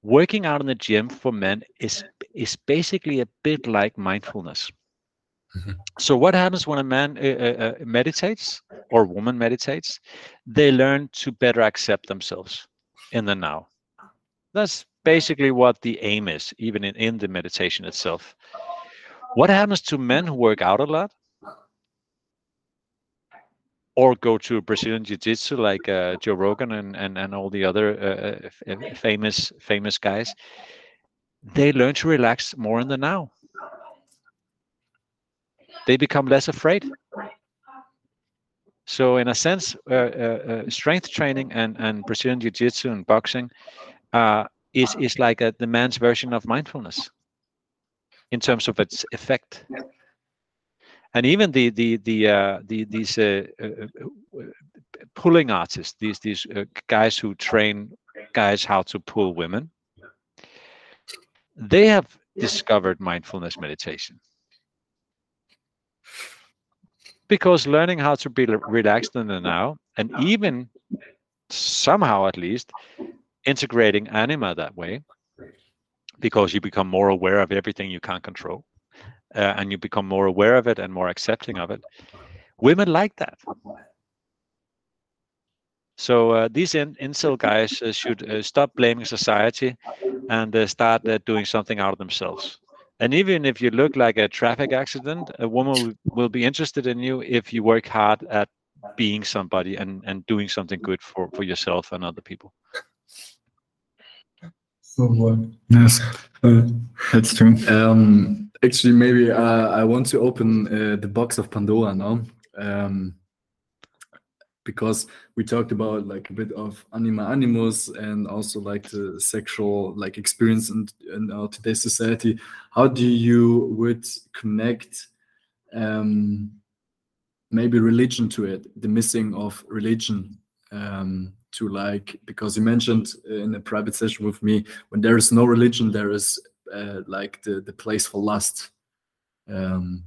working out in the gym for men is is basically a bit like mindfulness. Mm-hmm. So what happens when a man uh, uh, uh, meditates or woman meditates? They learn to better accept themselves in the now. That's basically what the aim is, even in, in the meditation itself. What happens to men who work out a lot? Or go to Brazilian Jiu-Jitsu like uh, Joe Rogan and, and, and all the other uh, uh famous famous guys, they learn to relax more in the now. They become less afraid. So in a sense, uh, uh, uh strength training and, and Brazilian Jiu-Jitsu and boxing is is like a, the man's version of mindfulness in terms of its effect and even the the the uh, the these uh, uh, uh pulling artists, these these uh, guys who train guys how to pull women, they have discovered mindfulness meditation. Because learning how to be relaxed in the now and even somehow at least integrating anima that way because you become more aware of everything you can't control uh, and you become more aware of it and more accepting of it. Women like that. So uh, these in- incel guys uh, should uh, stop blaming society and uh, start uh, doing something out of themselves. And even if you look like a traffic accident, a woman will, will be interested in you if you work hard at being somebody and, and doing something good for, for yourself and other people. Oh, yes, that's true. Um, actually maybe uh, i want to open uh, the box of pandora now um, because we talked about like a bit of anima animus and also like the sexual like experience in, in our today's society. How do you would connect um, maybe religion to it the missing of religion um, to like because you mentioned in a private session with me when there is no religion there is uh, like the the place for lust. Um,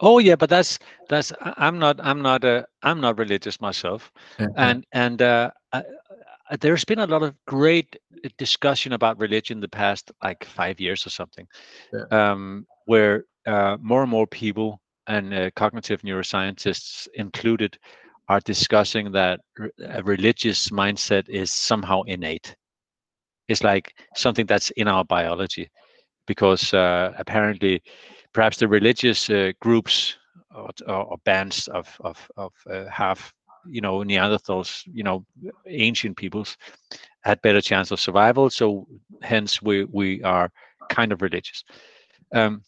oh yeah, but that's that's I'm not I'm not a I'm not religious myself, yeah. and and uh, I, there's been a lot of great discussion about religion the past like five years or something, yeah. um, where uh, more and more people and uh, cognitive neuroscientists included are discussing that a religious mindset is somehow innate is like something that's in our biology because uh, apparently perhaps the religious uh, groups or, or, bands of of, of uh, half you know neanderthals you know ancient peoples had better chance of survival. So hence we we are kind of religious. Um,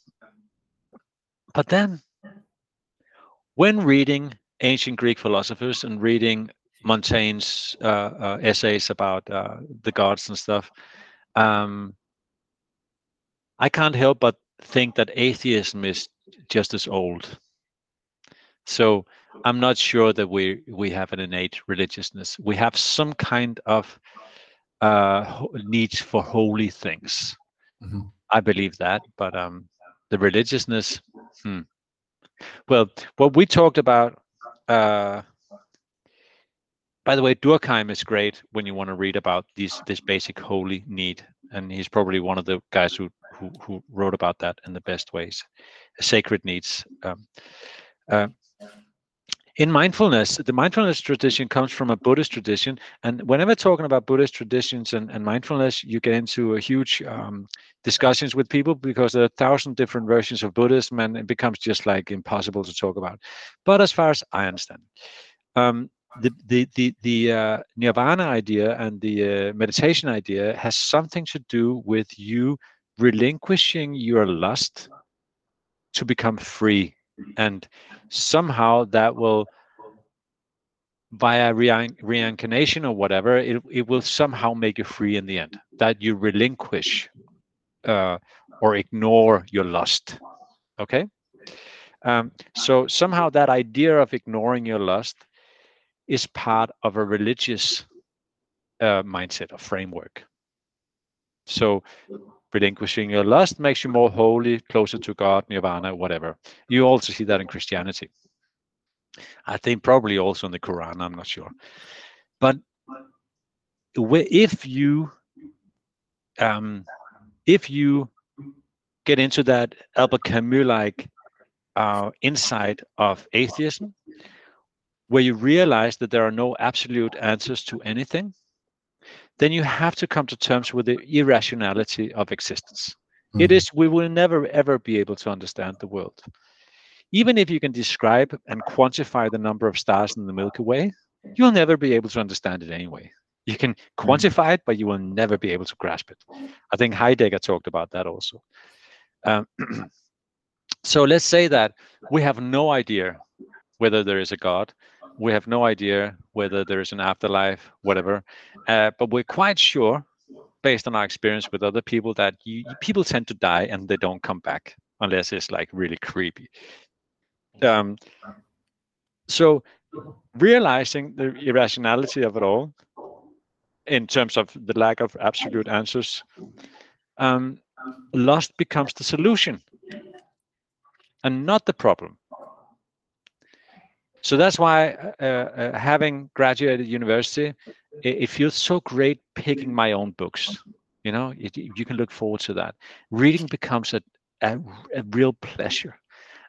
but then when reading ancient greek philosophers and reading Montaigne's uh, uh, essays about uh, the gods and stuff, um, I can't help but think that atheism is just as old. So I'm not sure that we we have an innate religiousness. We have some kind of uh, need for holy things. Mm-hmm. I believe that, but um, the religiousness. Hmm. Well, what we talked about uh, by the way, Durkheim is great when you want to read about these this basic holy need, and he's probably one of the guys who who, who wrote about that in the best ways. Sacred needs. Um, uh, in mindfulness, the mindfulness tradition comes from a Buddhist tradition, and whenever talking about Buddhist traditions and, and mindfulness, you get into a huge um, discussions with people because there are a thousand different versions of Buddhism, and it becomes just like impossible to talk about. But as far as I understand, um, the the the, the uh, nirvana idea and the uh, meditation idea has something to do with you relinquishing your lust to become free and somehow that will via reincarnation or whatever it, it will somehow make you free in the end that you relinquish uh, or ignore your lust. Okay? Um, so somehow that idea of ignoring your lust is part of a religious uh, mindset or framework. So relinquishing your lust makes you more holy, closer to God, nirvana, whatever. You also see that in Christianity. I think probably also in the Quran, I'm not sure. But if you um, if you get into that Albert Camus like uh, insight of atheism, where you realize that there are no absolute answers to anything, then you have to come to terms with the irrationality of existence. Mm-hmm. It is, we will never ever be able to understand the world. Even if you can describe and quantify the number of stars in the Milky Way, you'll never be able to understand it anyway. You can mm-hmm. quantify it, but you will never be able to grasp it. I think Heidegger talked about that also. Um, [CLEARS THROAT] so let's say that we have no idea whether there is a God. We have no idea whether there is an afterlife, whatever. Uh, but we're quite sure, based on our experience with other people, that you, people tend to die and they don't come back unless it's like really creepy. Um, so realizing the irrationality of it all in terms of the lack of absolute answers um, lust becomes the solution and not the problem so that's why uh, uh, having graduated university it, it, feels so great picking my own books you know it, you can look forward to that reading becomes a, a, a real pleasure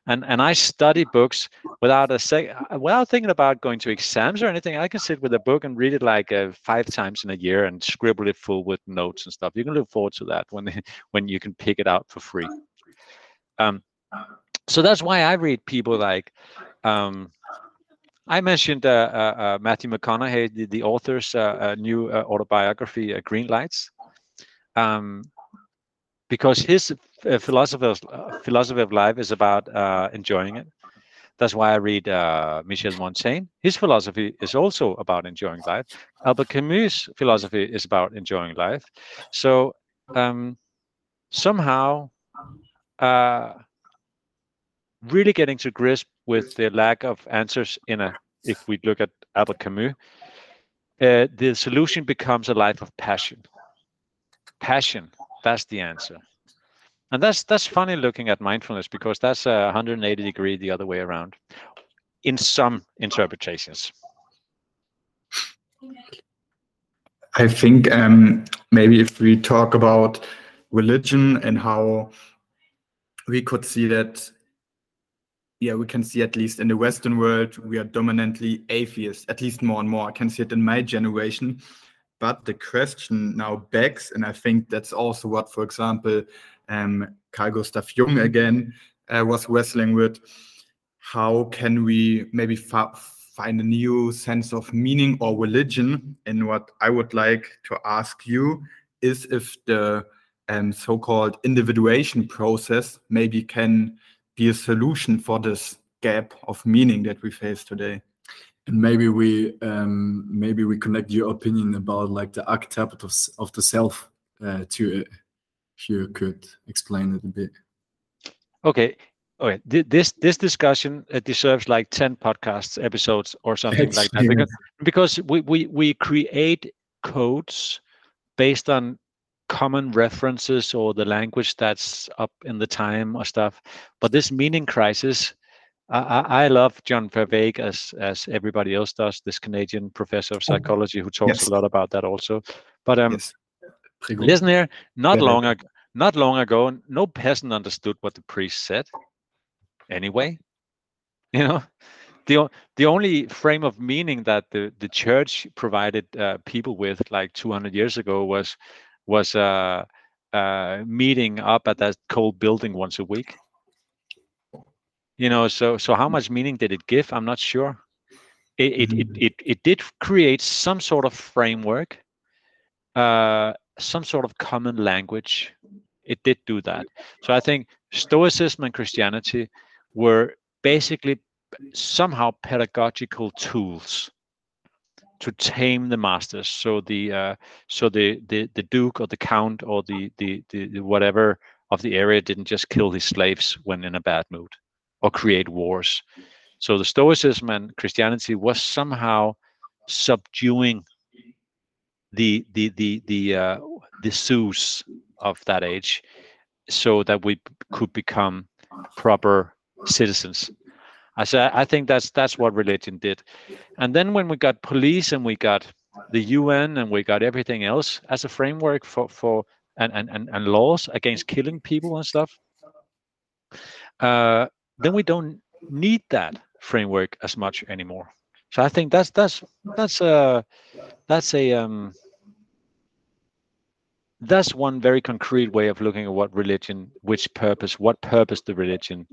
and and I study books without a sec, without thinking about going to exams or anything. I can sit with a book and read it like uh, five times in a year and scribble it full with notes and stuff. You can look forward to that when [LAUGHS] when you can pick it out for free. Um, so that's why I read people like. Um, I mentioned uh, uh, uh Matthew McConaughey, the, the author's new autobiography, Green Lights. Um, because his philosophy of, philosophy of life is about enjoying it. That's why I read uh, Michel Montaigne. His philosophy is also about enjoying life. Albert Camus' philosophy is about enjoying life. So um, somehow, uh, really getting to grasp with the lack of answers in a, if we look at Albert Camus, uh, the solution becomes a life of passion. Passion that's the answer. And that's that's funny looking at mindfulness because that's a 180 degree the other way around in some interpretations. I think um, maybe if we talk about religion and how we could see that, yeah, we can see at least in the Western world, we are dominantly atheists, at least more and more. I can see it in my generation. But the question now begs, and I think that's also what, for example, um, Carl Gustav Jung again uh, was wrestling with. How can we maybe find a new sense of meaning or religion? And what I would like to ask you is if the um, so-called individuation process maybe can be a solution for this gap of meaning that we face today. And maybe we um, maybe we connect your opinion about like the archetype of, of the self uh, to it if you could explain it a bit. Okay. Okay. This this discussion uh, deserves like 10 podcasts episodes or something like that because, because we, we we create codes based on common references or the language that's up in the time or stuff but this meaning crisis I, I love John Vervaeke as as everybody else does. This Canadian professor of psychology who talks yes. a lot about that also. But um, yes. listen here. Not yeah. long ago, not long ago, no peasant understood what the priest said. Anyway, you know, the the only frame of meaning that the the church provided uh, people with like 200 years ago was was uh, uh, meeting up at that cold building once a week. You know so so how much meaning did it give? I'm not sure. It it it, mm-hmm. it, it did create some sort of framework uh some sort of common language. It did do that. So i think stoicism and christianity were basically somehow pedagogical tools to tame the masters so the uh, so the, the the duke or the count or the, the the, whatever of the area didn't just kill his slaves when in a bad mood or create wars. So the Stoicism and Christianity was somehow subduing the the the the uh, the Zeus of that age, so that we could become proper citizens. I I think that's that's what religion did, and then when we got police and we got the UN and we got everything else as a framework for for and and and, and laws against killing people and stuff, uh, then we don't need that framework as much anymore. So I think that's that's that's a that's a um, that's one very concrete way of looking at what religion, which purpose, what purpose the religion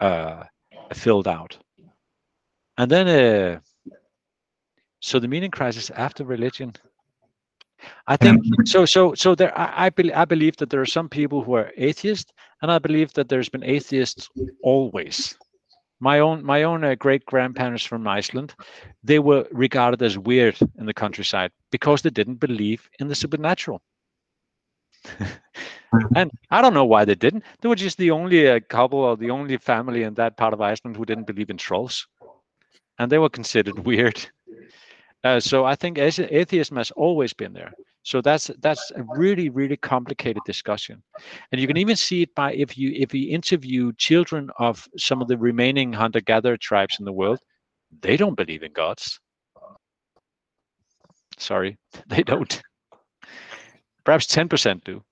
uh, filled out, and then uh, so the meaning crisis after religion. I think so. So so there, I I, be, I believe that there are some people who are atheists, and I believe that there's been atheists always my own my own uh, great grandparents from Iceland, they were regarded as weird in the countryside because they didn't believe in the supernatural. [LAUGHS] and I don't know why they didn't. They were just the only uh, couple or the only family in that part of Iceland who didn't believe in trolls, and they were considered [LAUGHS] weird. Uh, so I think atheism has always been there. So that's that's a really really complicated discussion, and you can even see it by if you if you interview children of some of the remaining hunter-gatherer tribes in the world, they don't believe in gods. Sorry, [LAUGHS] they don't. Perhaps ten percent do.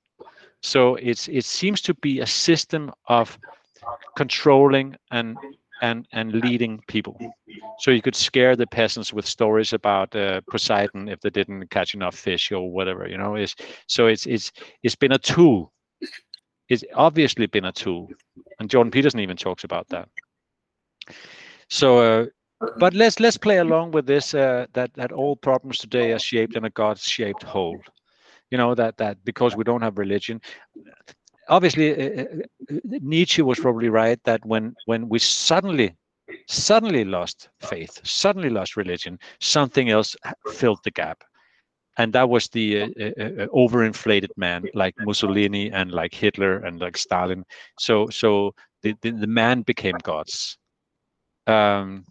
So it's it seems to be a system of controlling and and and leading people. So you could scare the peasants with stories about uh, Poseidon if they didn't catch enough fish or whatever. You know, is so it's it's it's been a tool. It's obviously been a tool, and Jordan Peterson even talks about that. So, uh, but let's let's play along with this. Uh, that that all problems today are shaped in a God-shaped hole. You know that that because we don't have religion, obviously uh, uh, Nietzsche was probably right that when when we suddenly suddenly lost faith, suddenly lost religion, something else filled the gap, and that was the uh, uh, uh, overinflated man like Mussolini and like Hitler and like Stalin. So so the the, the man became gods. Um,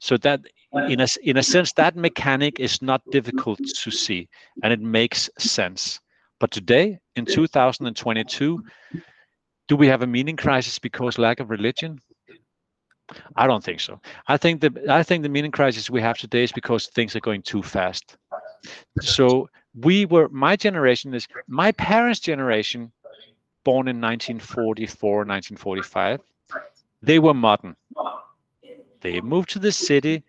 so that in a in a sense that mechanic is not difficult to see, and it makes sense. But today, in 2022, do we have a meaning crisis because lack of religion? I don't think so. I think the I think the meaning crisis we have today is because things are going too fast. So we were my generation is my parents' generation, born in 1944, 1945. They were modern. They moved to the city.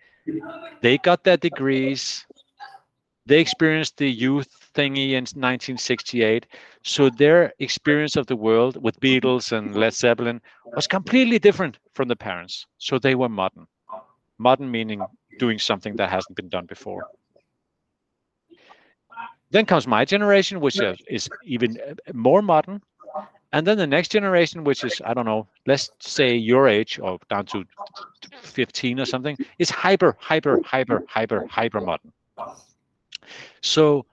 They got their degrees. They experienced the youth thingy in 1968. So their experience of the world with Beatles and Led Zeppelin was completely different from the parents. So they were modern. Modern meaning doing something that hasn't been done before. Then comes my generation, which is even uh, more modern. And then the next generation, which is, I don't know, let's say your age or down to 15 or something, is hyper, hyper, hyper, hyper, hyper modern. So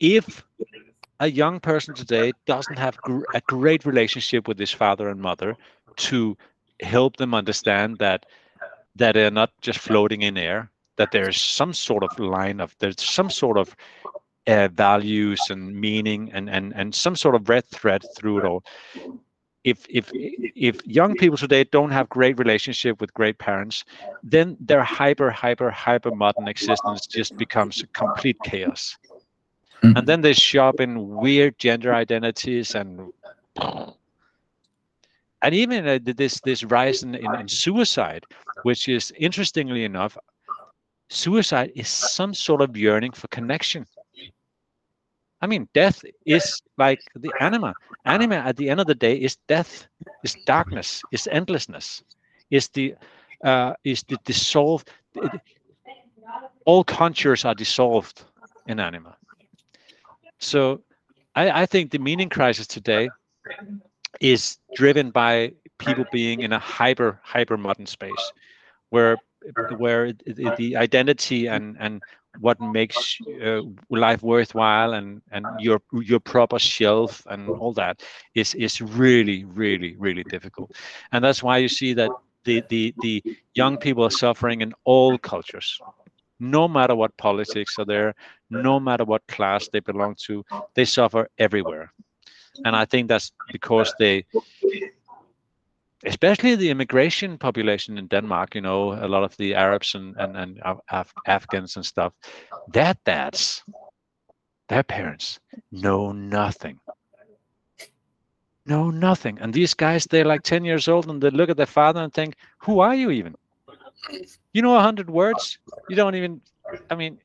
if a young person today doesn't have gr- a great relationship with his father and mother to help them understand that that they're not just floating in air that there's some sort of line of there's some sort of uh, values and meaning and and and some sort of red thread through it all. If if if young people today don't have great relationship with great parents then their hyper hyper hyper modern existence just becomes a complete chaos. Mm-hmm. and then they shop in weird gender identities and and even uh, this this rise in, in, in suicide which is interestingly enough suicide is some sort of yearning for connection I mean, death is like the anima. Anima, at the end of the day, is death, is darkness, is endlessness, is the uh, is the dissolved. All contours are dissolved in anima. So, I, I think the meaning crisis today is driven by people being in a hyper hyper modern space, where where the, the identity and and what makes uh, life worthwhile and and your your proper shelf and all that is is really really really difficult. And that's why you see that the the the young people are suffering in all cultures. No matter what politics are there no matter what class they belong to they suffer everywhere. And i think that's because they especially the immigration population in Denmark, you know, a lot of the Arabs and and, and Af Afghans and stuff, their dads, their parents know nothing. Know nothing. And these guys, they're like 10 years old and they look at their father and think, who are you even? You know a hundred words? You don't even, I mean,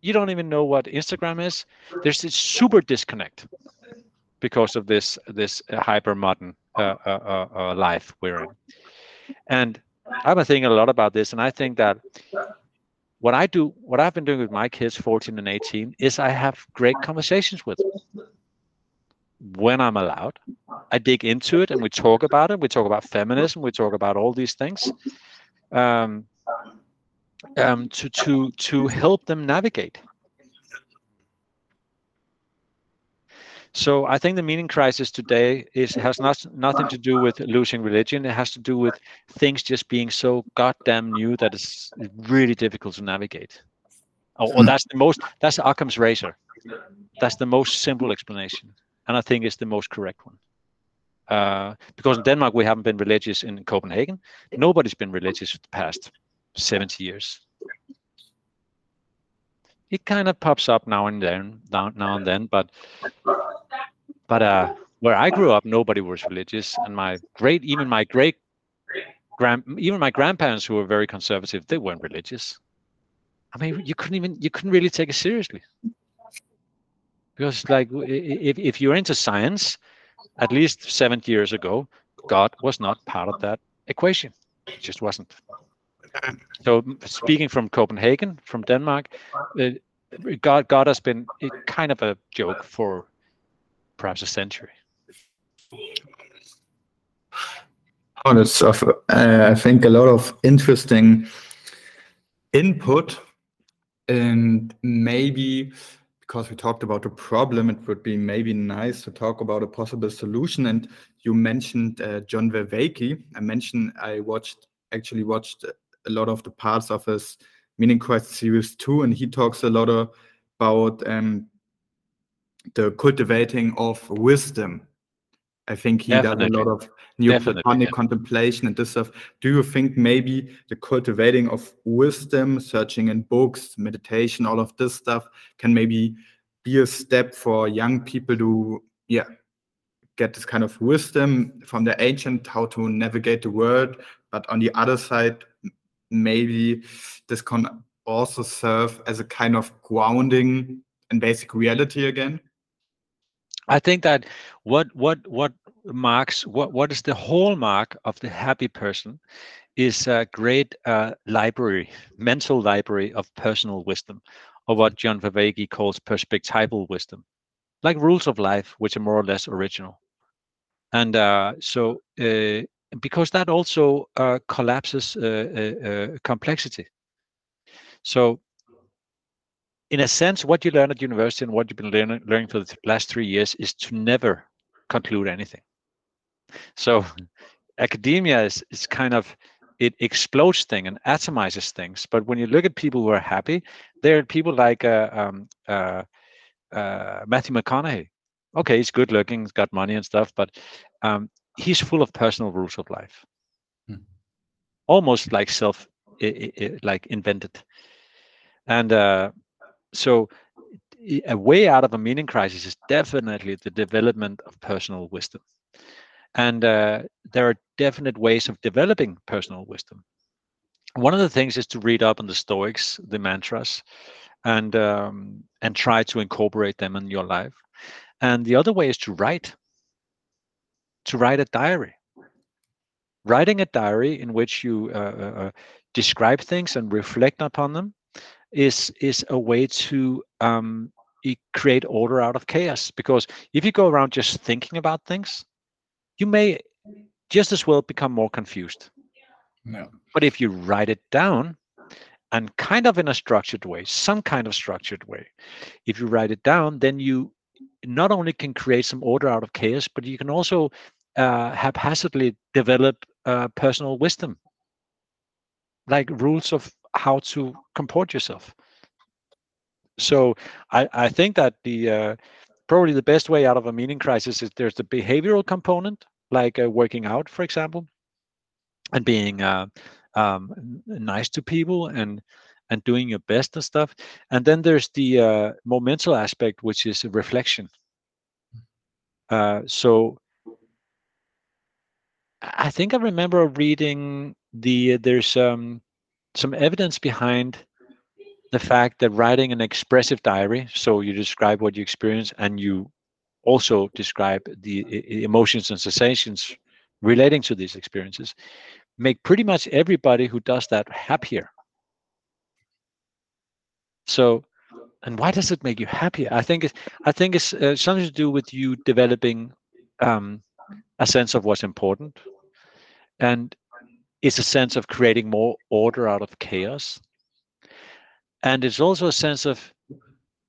you don't even know what Instagram is. There's this super disconnect because of this this hyper modern uh, uh, uh, life we're in. And I've been thinking a lot about this, and I think that what I do, what I've been doing with my kids, 14 and 18, is I have great conversations with them. When I'm allowed, I dig into it and we talk about it. We talk about feminism. We talk about all these things um, um, to to to help them navigate. So I think the meaning crisis today is has not nothing to do with losing religion. It has to do with things just being so goddamn new that it's really difficult to navigate. Oh, that's the most that's Occam's razor. That's the most simple explanation, and I think it's the most correct one. Uh, because in Denmark we haven't been religious in Copenhagen. Nobody's been religious for the past 70 years it kind of pops up now and then, now, now and then. But but uh, where I grew up, nobody was religious, and my great, even my great grand, even my grandparents who were very conservative, they weren't religious. I mean, you couldn't even, you couldn't really take it seriously, because like if if you're into science, at least 70 years ago, God was not part of that equation. It just wasn't. So speaking from Copenhagen, from Denmark, uh, God God has been kind of a joke for perhaps a century. Oh, that's uh, I think a lot of interesting input, and maybe because we talked about the problem, it would be maybe nice to talk about a possible solution. And you mentioned uh, John Vervaeke. I mentioned I watched actually watched a lot of the parts of his Meaning Crisis Series 2, and he talks a lot about um, the cultivating of wisdom. I think he Definitely. does a lot of Neoplatonic yeah. contemplation and this stuff. Do you think maybe the cultivating of wisdom, searching in books, meditation, all of this stuff can maybe be a step for young people to, yeah, get this kind of wisdom from the ancient, how to navigate the world, but on the other side, maybe this can also serve as a kind of grounding in basic reality again? I think that what what what marks what what is the hallmark of the happy person is a great uh, library, mental library of personal wisdom, or what John Vervaeke calls perspectival wisdom, like rules of life, which are more or less original. And uh, so uh, because that also uh, collapses uh, uh, complexity. So in a sense, what you learn at university and what you've been learning, learning for the last three years is to never conclude anything. So academia is, is kind of, it explodes things and atomizes things. But when you look at people who are happy, there are people like uh, um, uh, uh, Matthew McConaughey. Okay, he's good looking, he's got money and stuff, but um, he's full of personal rules of life, hmm. almost like self, like invented. And uh, so, a way out of a meaning crisis is definitely the development of personal wisdom. And uh, there are definite ways of developing personal wisdom. One of the things is to read up on the Stoics, the mantras, and um, and try to incorporate them in your life. And the other way is to write to write a diary. Writing a diary in which you uh, uh, uh, describe things and reflect upon them is is a way to um, create order out of chaos. Because if you go around just thinking about things, you may just as well become more confused. No. But if you write it down and kind of in a structured way, some kind of structured way. If you write it down, then you not only can create some order out of chaos, but you can also uh, haphazardly develop uh, personal wisdom, like rules of how to comport yourself. So I, I think that the uh, probably the best way out of a meaning crisis is there's the behavioral component, like uh, working out, for example, and being uh, um, nice to people and and doing your best and stuff. And then there's the uh, more mental aspect, which is reflection. Uh, so I think I remember reading the there's um, some evidence behind the fact that writing an expressive diary, so you describe what you experience and you also describe the emotions and sensations relating to these experiences, make pretty much everybody who does that happier. So, and why does it make you happier? I think it's I think it's uh, something to do with you developing um, a sense of what's important, and it's a sense of creating more order out of chaos and it's also a sense of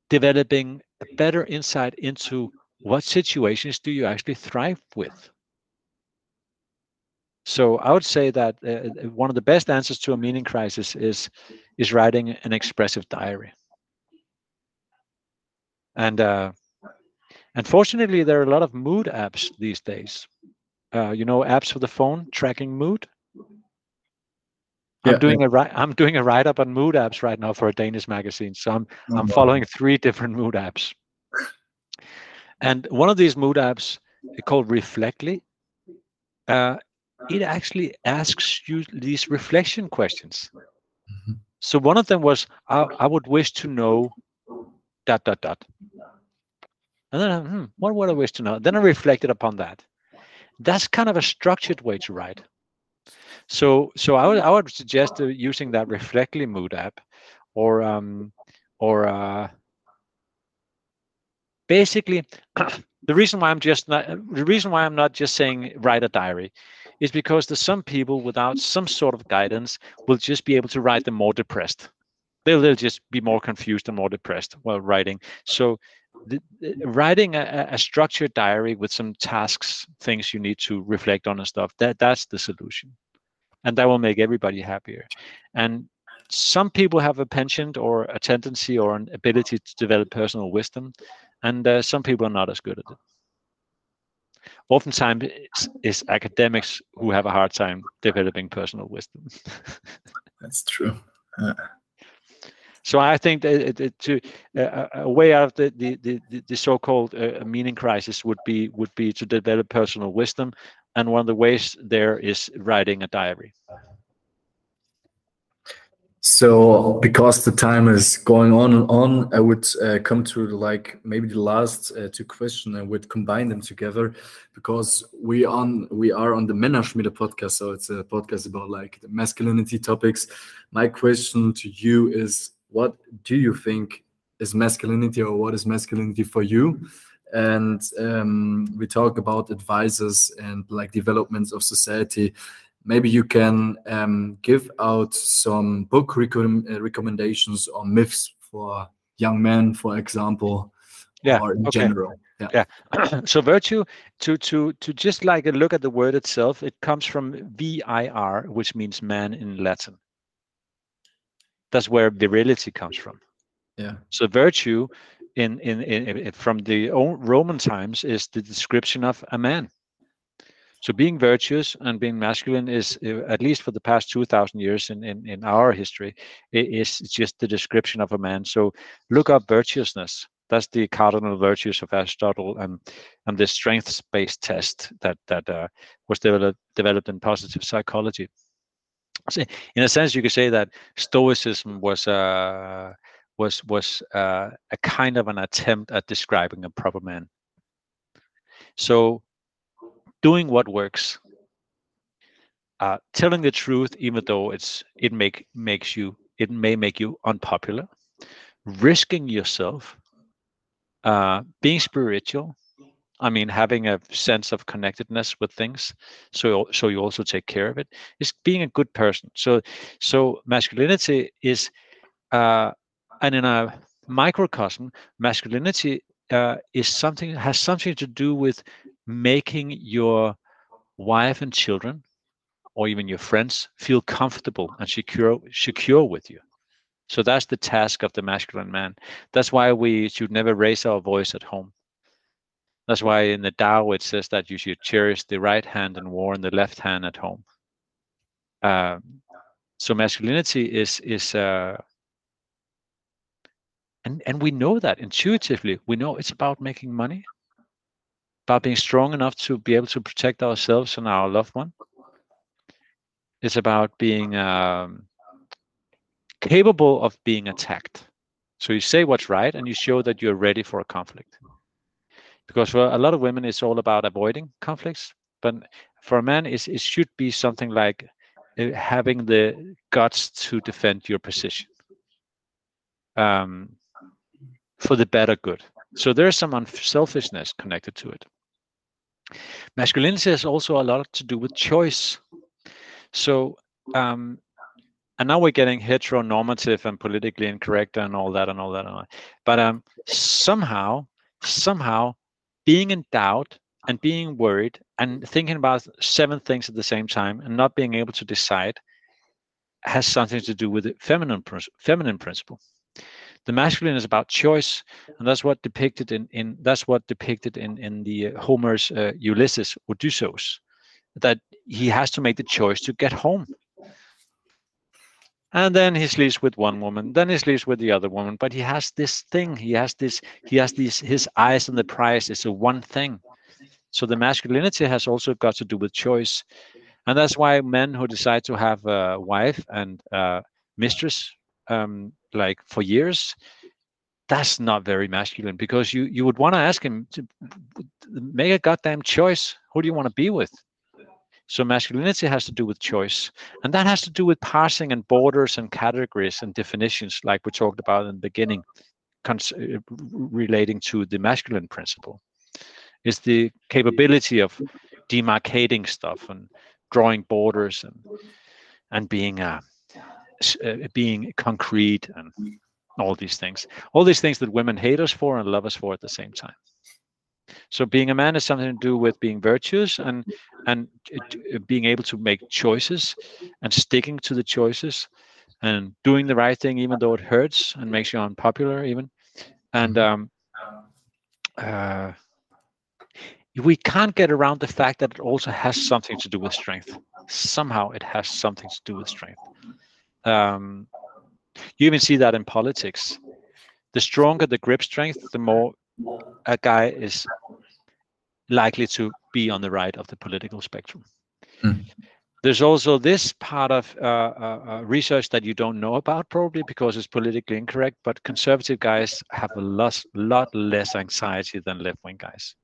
developing a better insight into what situations do you actually thrive with. So I would say that uh, uh, one of the best answers to a meaning crisis is is writing an expressive diary. And uh, unfortunately, there are a lot of mood apps these days. Uh, you know, apps for the phone tracking mood. I'm doing yeah. a I'm doing a write up on mood apps right now for a Danish magazine. So I'm oh, I'm following three [LAUGHS] different mood apps. And one of these mood apps called Reflectly, uh, it actually asks you these reflection questions. Mm-hmm. So one of them was, I, I, would wish to know dot dot dot. And then, hmm, what would I wish to know? Then I reflected upon that. That's kind of a structured way to write. So so I would I would suggest uh, using that Reflectly Mood app, or um, or uh, basically [CLEARS THROAT] the reason why I'm just not the reason why I'm not just saying write a diary is because there's some people without some sort of guidance will just be able to write them more depressed. They'll, they'll just be more confused and more depressed while writing. So the, the, writing a, a, structured diary with some tasks, things you need to reflect on and stuff, that that's the solution and that will make everybody happier. And some people have a penchant or a tendency or an ability to develop personal wisdom, and uh, some people are not as good at it. Oftentimes, it's, it's academics who have a hard time developing personal wisdom. [LAUGHS] That's true. Uh. So I think that it, to uh, a way out of the the, the, the so-called uh, meaning crisis would be would be to develop personal wisdom and one of the ways there is writing a diary. So because the time is going on and on i would uh, come to like maybe the last uh, two questions and would combine them together because we on we are on the Männerschmiede podcast so it's a podcast about like the masculinity topics. My question to you is what do you think is masculinity or what is masculinity for you and um, we talk about advisors and like developments of society. Maybe you can um, give out some book uh, recommendations or myths for young men for example yeah or in okay. general. Yeah, yeah. [CLEARS THROAT] so virtue to to to just like a look at the word itself it comes from vir which means man in latin. That's where virility comes from. Yeah. So virtue in, in, in from the Roman times is the description of a man. So being virtuous and being masculine is, uh, at least for the past 2,000 years in, in, in our history, is just the description of a man. So look up virtuousness. That's the cardinal virtues of Aristotle and, and the strengths-based test that, that uh, was developed, developed in positive psychology. So in a sense, you could say that Stoicism was uh, was was uh, a kind of an attempt at describing a proper man. So, doing what works, uh, telling the truth, even though it's it make makes you it may make you unpopular, risking yourself, uh, being spiritual, I mean, having a sense of connectedness with things, so so you also take care of it, is being a good person. So so masculinity is, uh, and in a microcosm, masculinity uh, is something has something to do with making your wife and children, or even your friends, feel comfortable and secure secure with you. So that's the task of the masculine man. That's why we should never raise our voice at home that's why in the Tao it says that you should cherish the right hand and warn the left hand at home. Um, so masculinity is is uh, and and we know that intuitively. We know it's about making money, about being strong enough to be able to protect ourselves and our loved one. It's about being um, capable of being attacked. So you say what's right and you show that you're ready for a conflict because for a lot of women it's all about avoiding conflicts but for a man it, it should be something like uh, having the guts to defend your position um, for the better good. So there's some unselfishness connected to it. Masculinity has also a lot to do with choice. So um, and now we're getting heteronormative and politically incorrect and all that and all that and all that. but um, somehow somehow being in doubt and being worried and thinking about seven things at the same time and not being able to decide has something to do with the feminine feminine principle the masculine is about choice and that's what depicted in, in that's what depicted in in the uh, homer's uh, ulysses odysseus that he has to make the choice to get home. And then he sleeps with one woman then he sleeps with the other woman but he has this thing he has this he has these his eyes on the prize is a one thing. So the masculinity has also got to do with choice. And that's why men who decide to have a wife and a mistress um, like for years that's not very masculine because you you would want to ask him to make a goddamn choice who do you want to be with so masculinity has to do with choice. And that has to do with parsing and borders and categories and definitions, like we talked about in the beginning, uh, relating to the masculine principle. Is the capability of demarcating stuff and drawing borders and and being a uh, being concrete and all these things. All these things that women hate us for and love us for at the same time. So being a man has something to do with being virtuous and and being able to make choices and sticking to the choices and doing the right thing even though it hurts and makes you unpopular even. And mm-hmm. um, uh, we can't get around the fact that it also has something to do with strength. Somehow it has something to do with strength. Um, you even see that in politics. The stronger the grip strength, the more a guy is likely to be on the right of the political spectrum. Mm. There's also this part of uh, uh, uh, research that you don't know about probably because it's politically incorrect, but conservative guys have a lot, lot less anxiety than left-wing guys.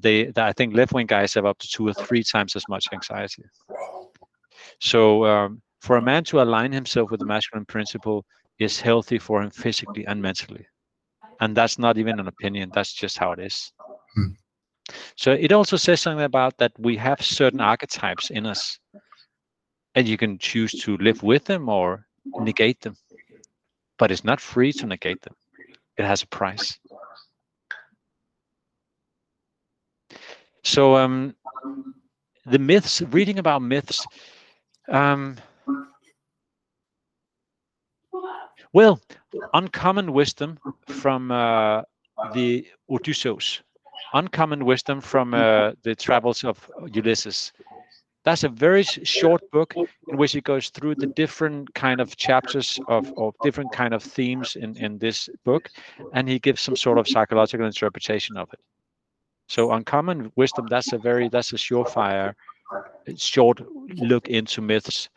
They, they I think left-wing guys have up to two or three times as much anxiety. So um, for a man to align himself with the masculine principle is healthy for him physically and mentally. And that's not even an opinion that's just how it is. Hmm. so it also says something about that we have certain archetypes in us and you can choose to live with them or negate them. But it's not free to negate them. It has a price. So um the myths reading about myths um well uncommon wisdom from uh, the Odysseus, uncommon wisdom from uh, the travels of Ulysses. That's a very short book in which it goes through the different kind of chapters of, of different kind of themes in, in this book, and he gives some sort of psychological interpretation of it. So uncommon wisdom, that's a very that's a surefire short look into myths.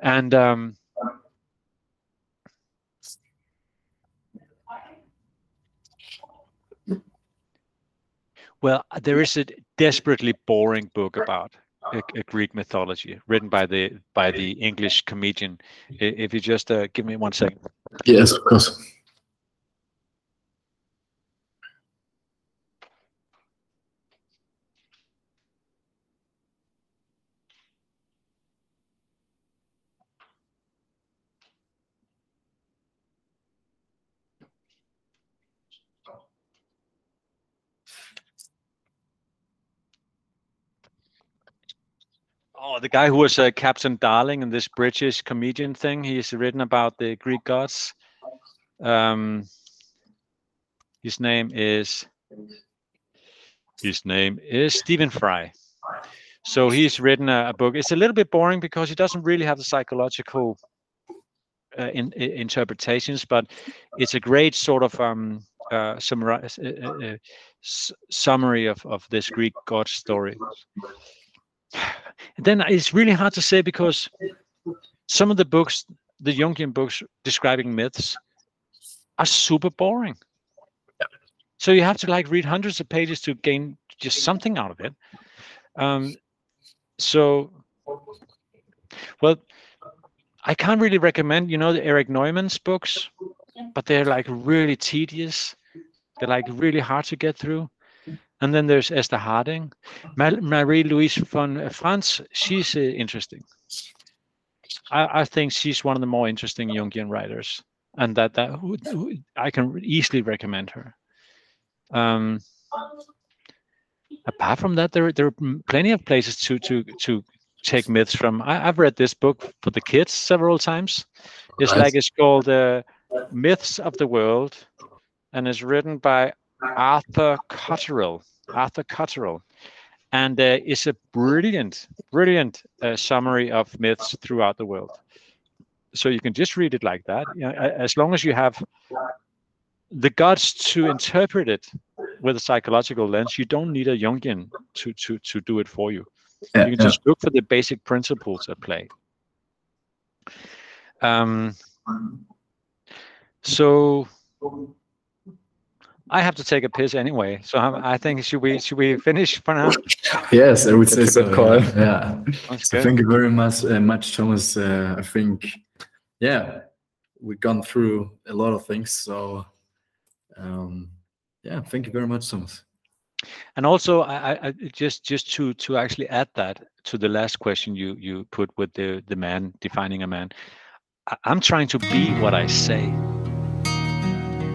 And um, Well, uh, there is a desperately boring book about a, a Greek mythology written by the by the English comedian. If you just uh, give me one second. Yes, of course. Oh, the guy who was uh, Captain Darling in this British comedian thing. He's written about the Greek gods. Um, his name is his name is Stephen Fry. So he's written a, a book. It's a little bit boring because he doesn't really have the psychological uh, in, in, interpretations, but it's a great sort of um, uh, uh, uh, uh summary of, of this Greek god story. [SIGHS] Then it's really hard to say because some of the books, the Jungian books describing myths, are super boring. So you have to like read hundreds of pages to gain just something out of it. Um, so, well, I can't really recommend, you know, the Erich Neumann's books, but they're like really tedious. They're like really hard to get through. And then there's Esther Harding, Marie Louise von Franz. She's uh, interesting. I, I, think she's one of the more interesting Jungian writers, and that that who, who, I can easily recommend her. Um, apart from that, there there are plenty of places to to to take myths from. I, have read this book for the kids several times. It's nice. like it's called uh, Myths of the World, and it's written by Arthur Cotterell. Arthur Cotterell. And uh, it's a brilliant, brilliant uh, summary of myths throughout the world. So you can just read it like that. You know, as long as you have the guts to interpret it with a psychological lens, you don't need a Jungian to to to do it for you. Yeah, you can yeah. just look for the basic principles at play. Um, so I have to take a piss anyway, so I, I think should we should we finish for now? [LAUGHS] Yes, I would say so. Call. Yeah. So thank you very much, uh, much Thomas. Uh, I think, yeah, we've gone through a lot of things. So, um, yeah, thank you very much, Thomas. And also, I, I just just to to actually add that to the last question you you put with the the man defining a man, I, I'm trying to be what I say.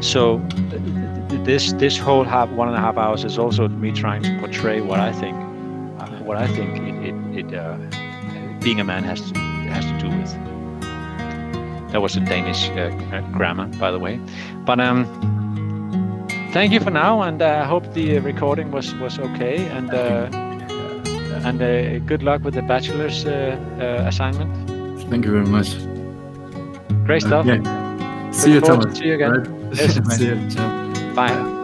So this this whole half one and a half hours is also me trying to portray what I think uh, what I think it, it, it uh, being a man has to has to do with. That was a Danish uh, uh grammar, by the way. But um, thank you for now, and uh, I hope the recording was was okay. And uh, and good luck with the bachelor's assignment. Thank you very much. Great stuff. Yeah. See you, Thomas. See you again. Right. You. Bye.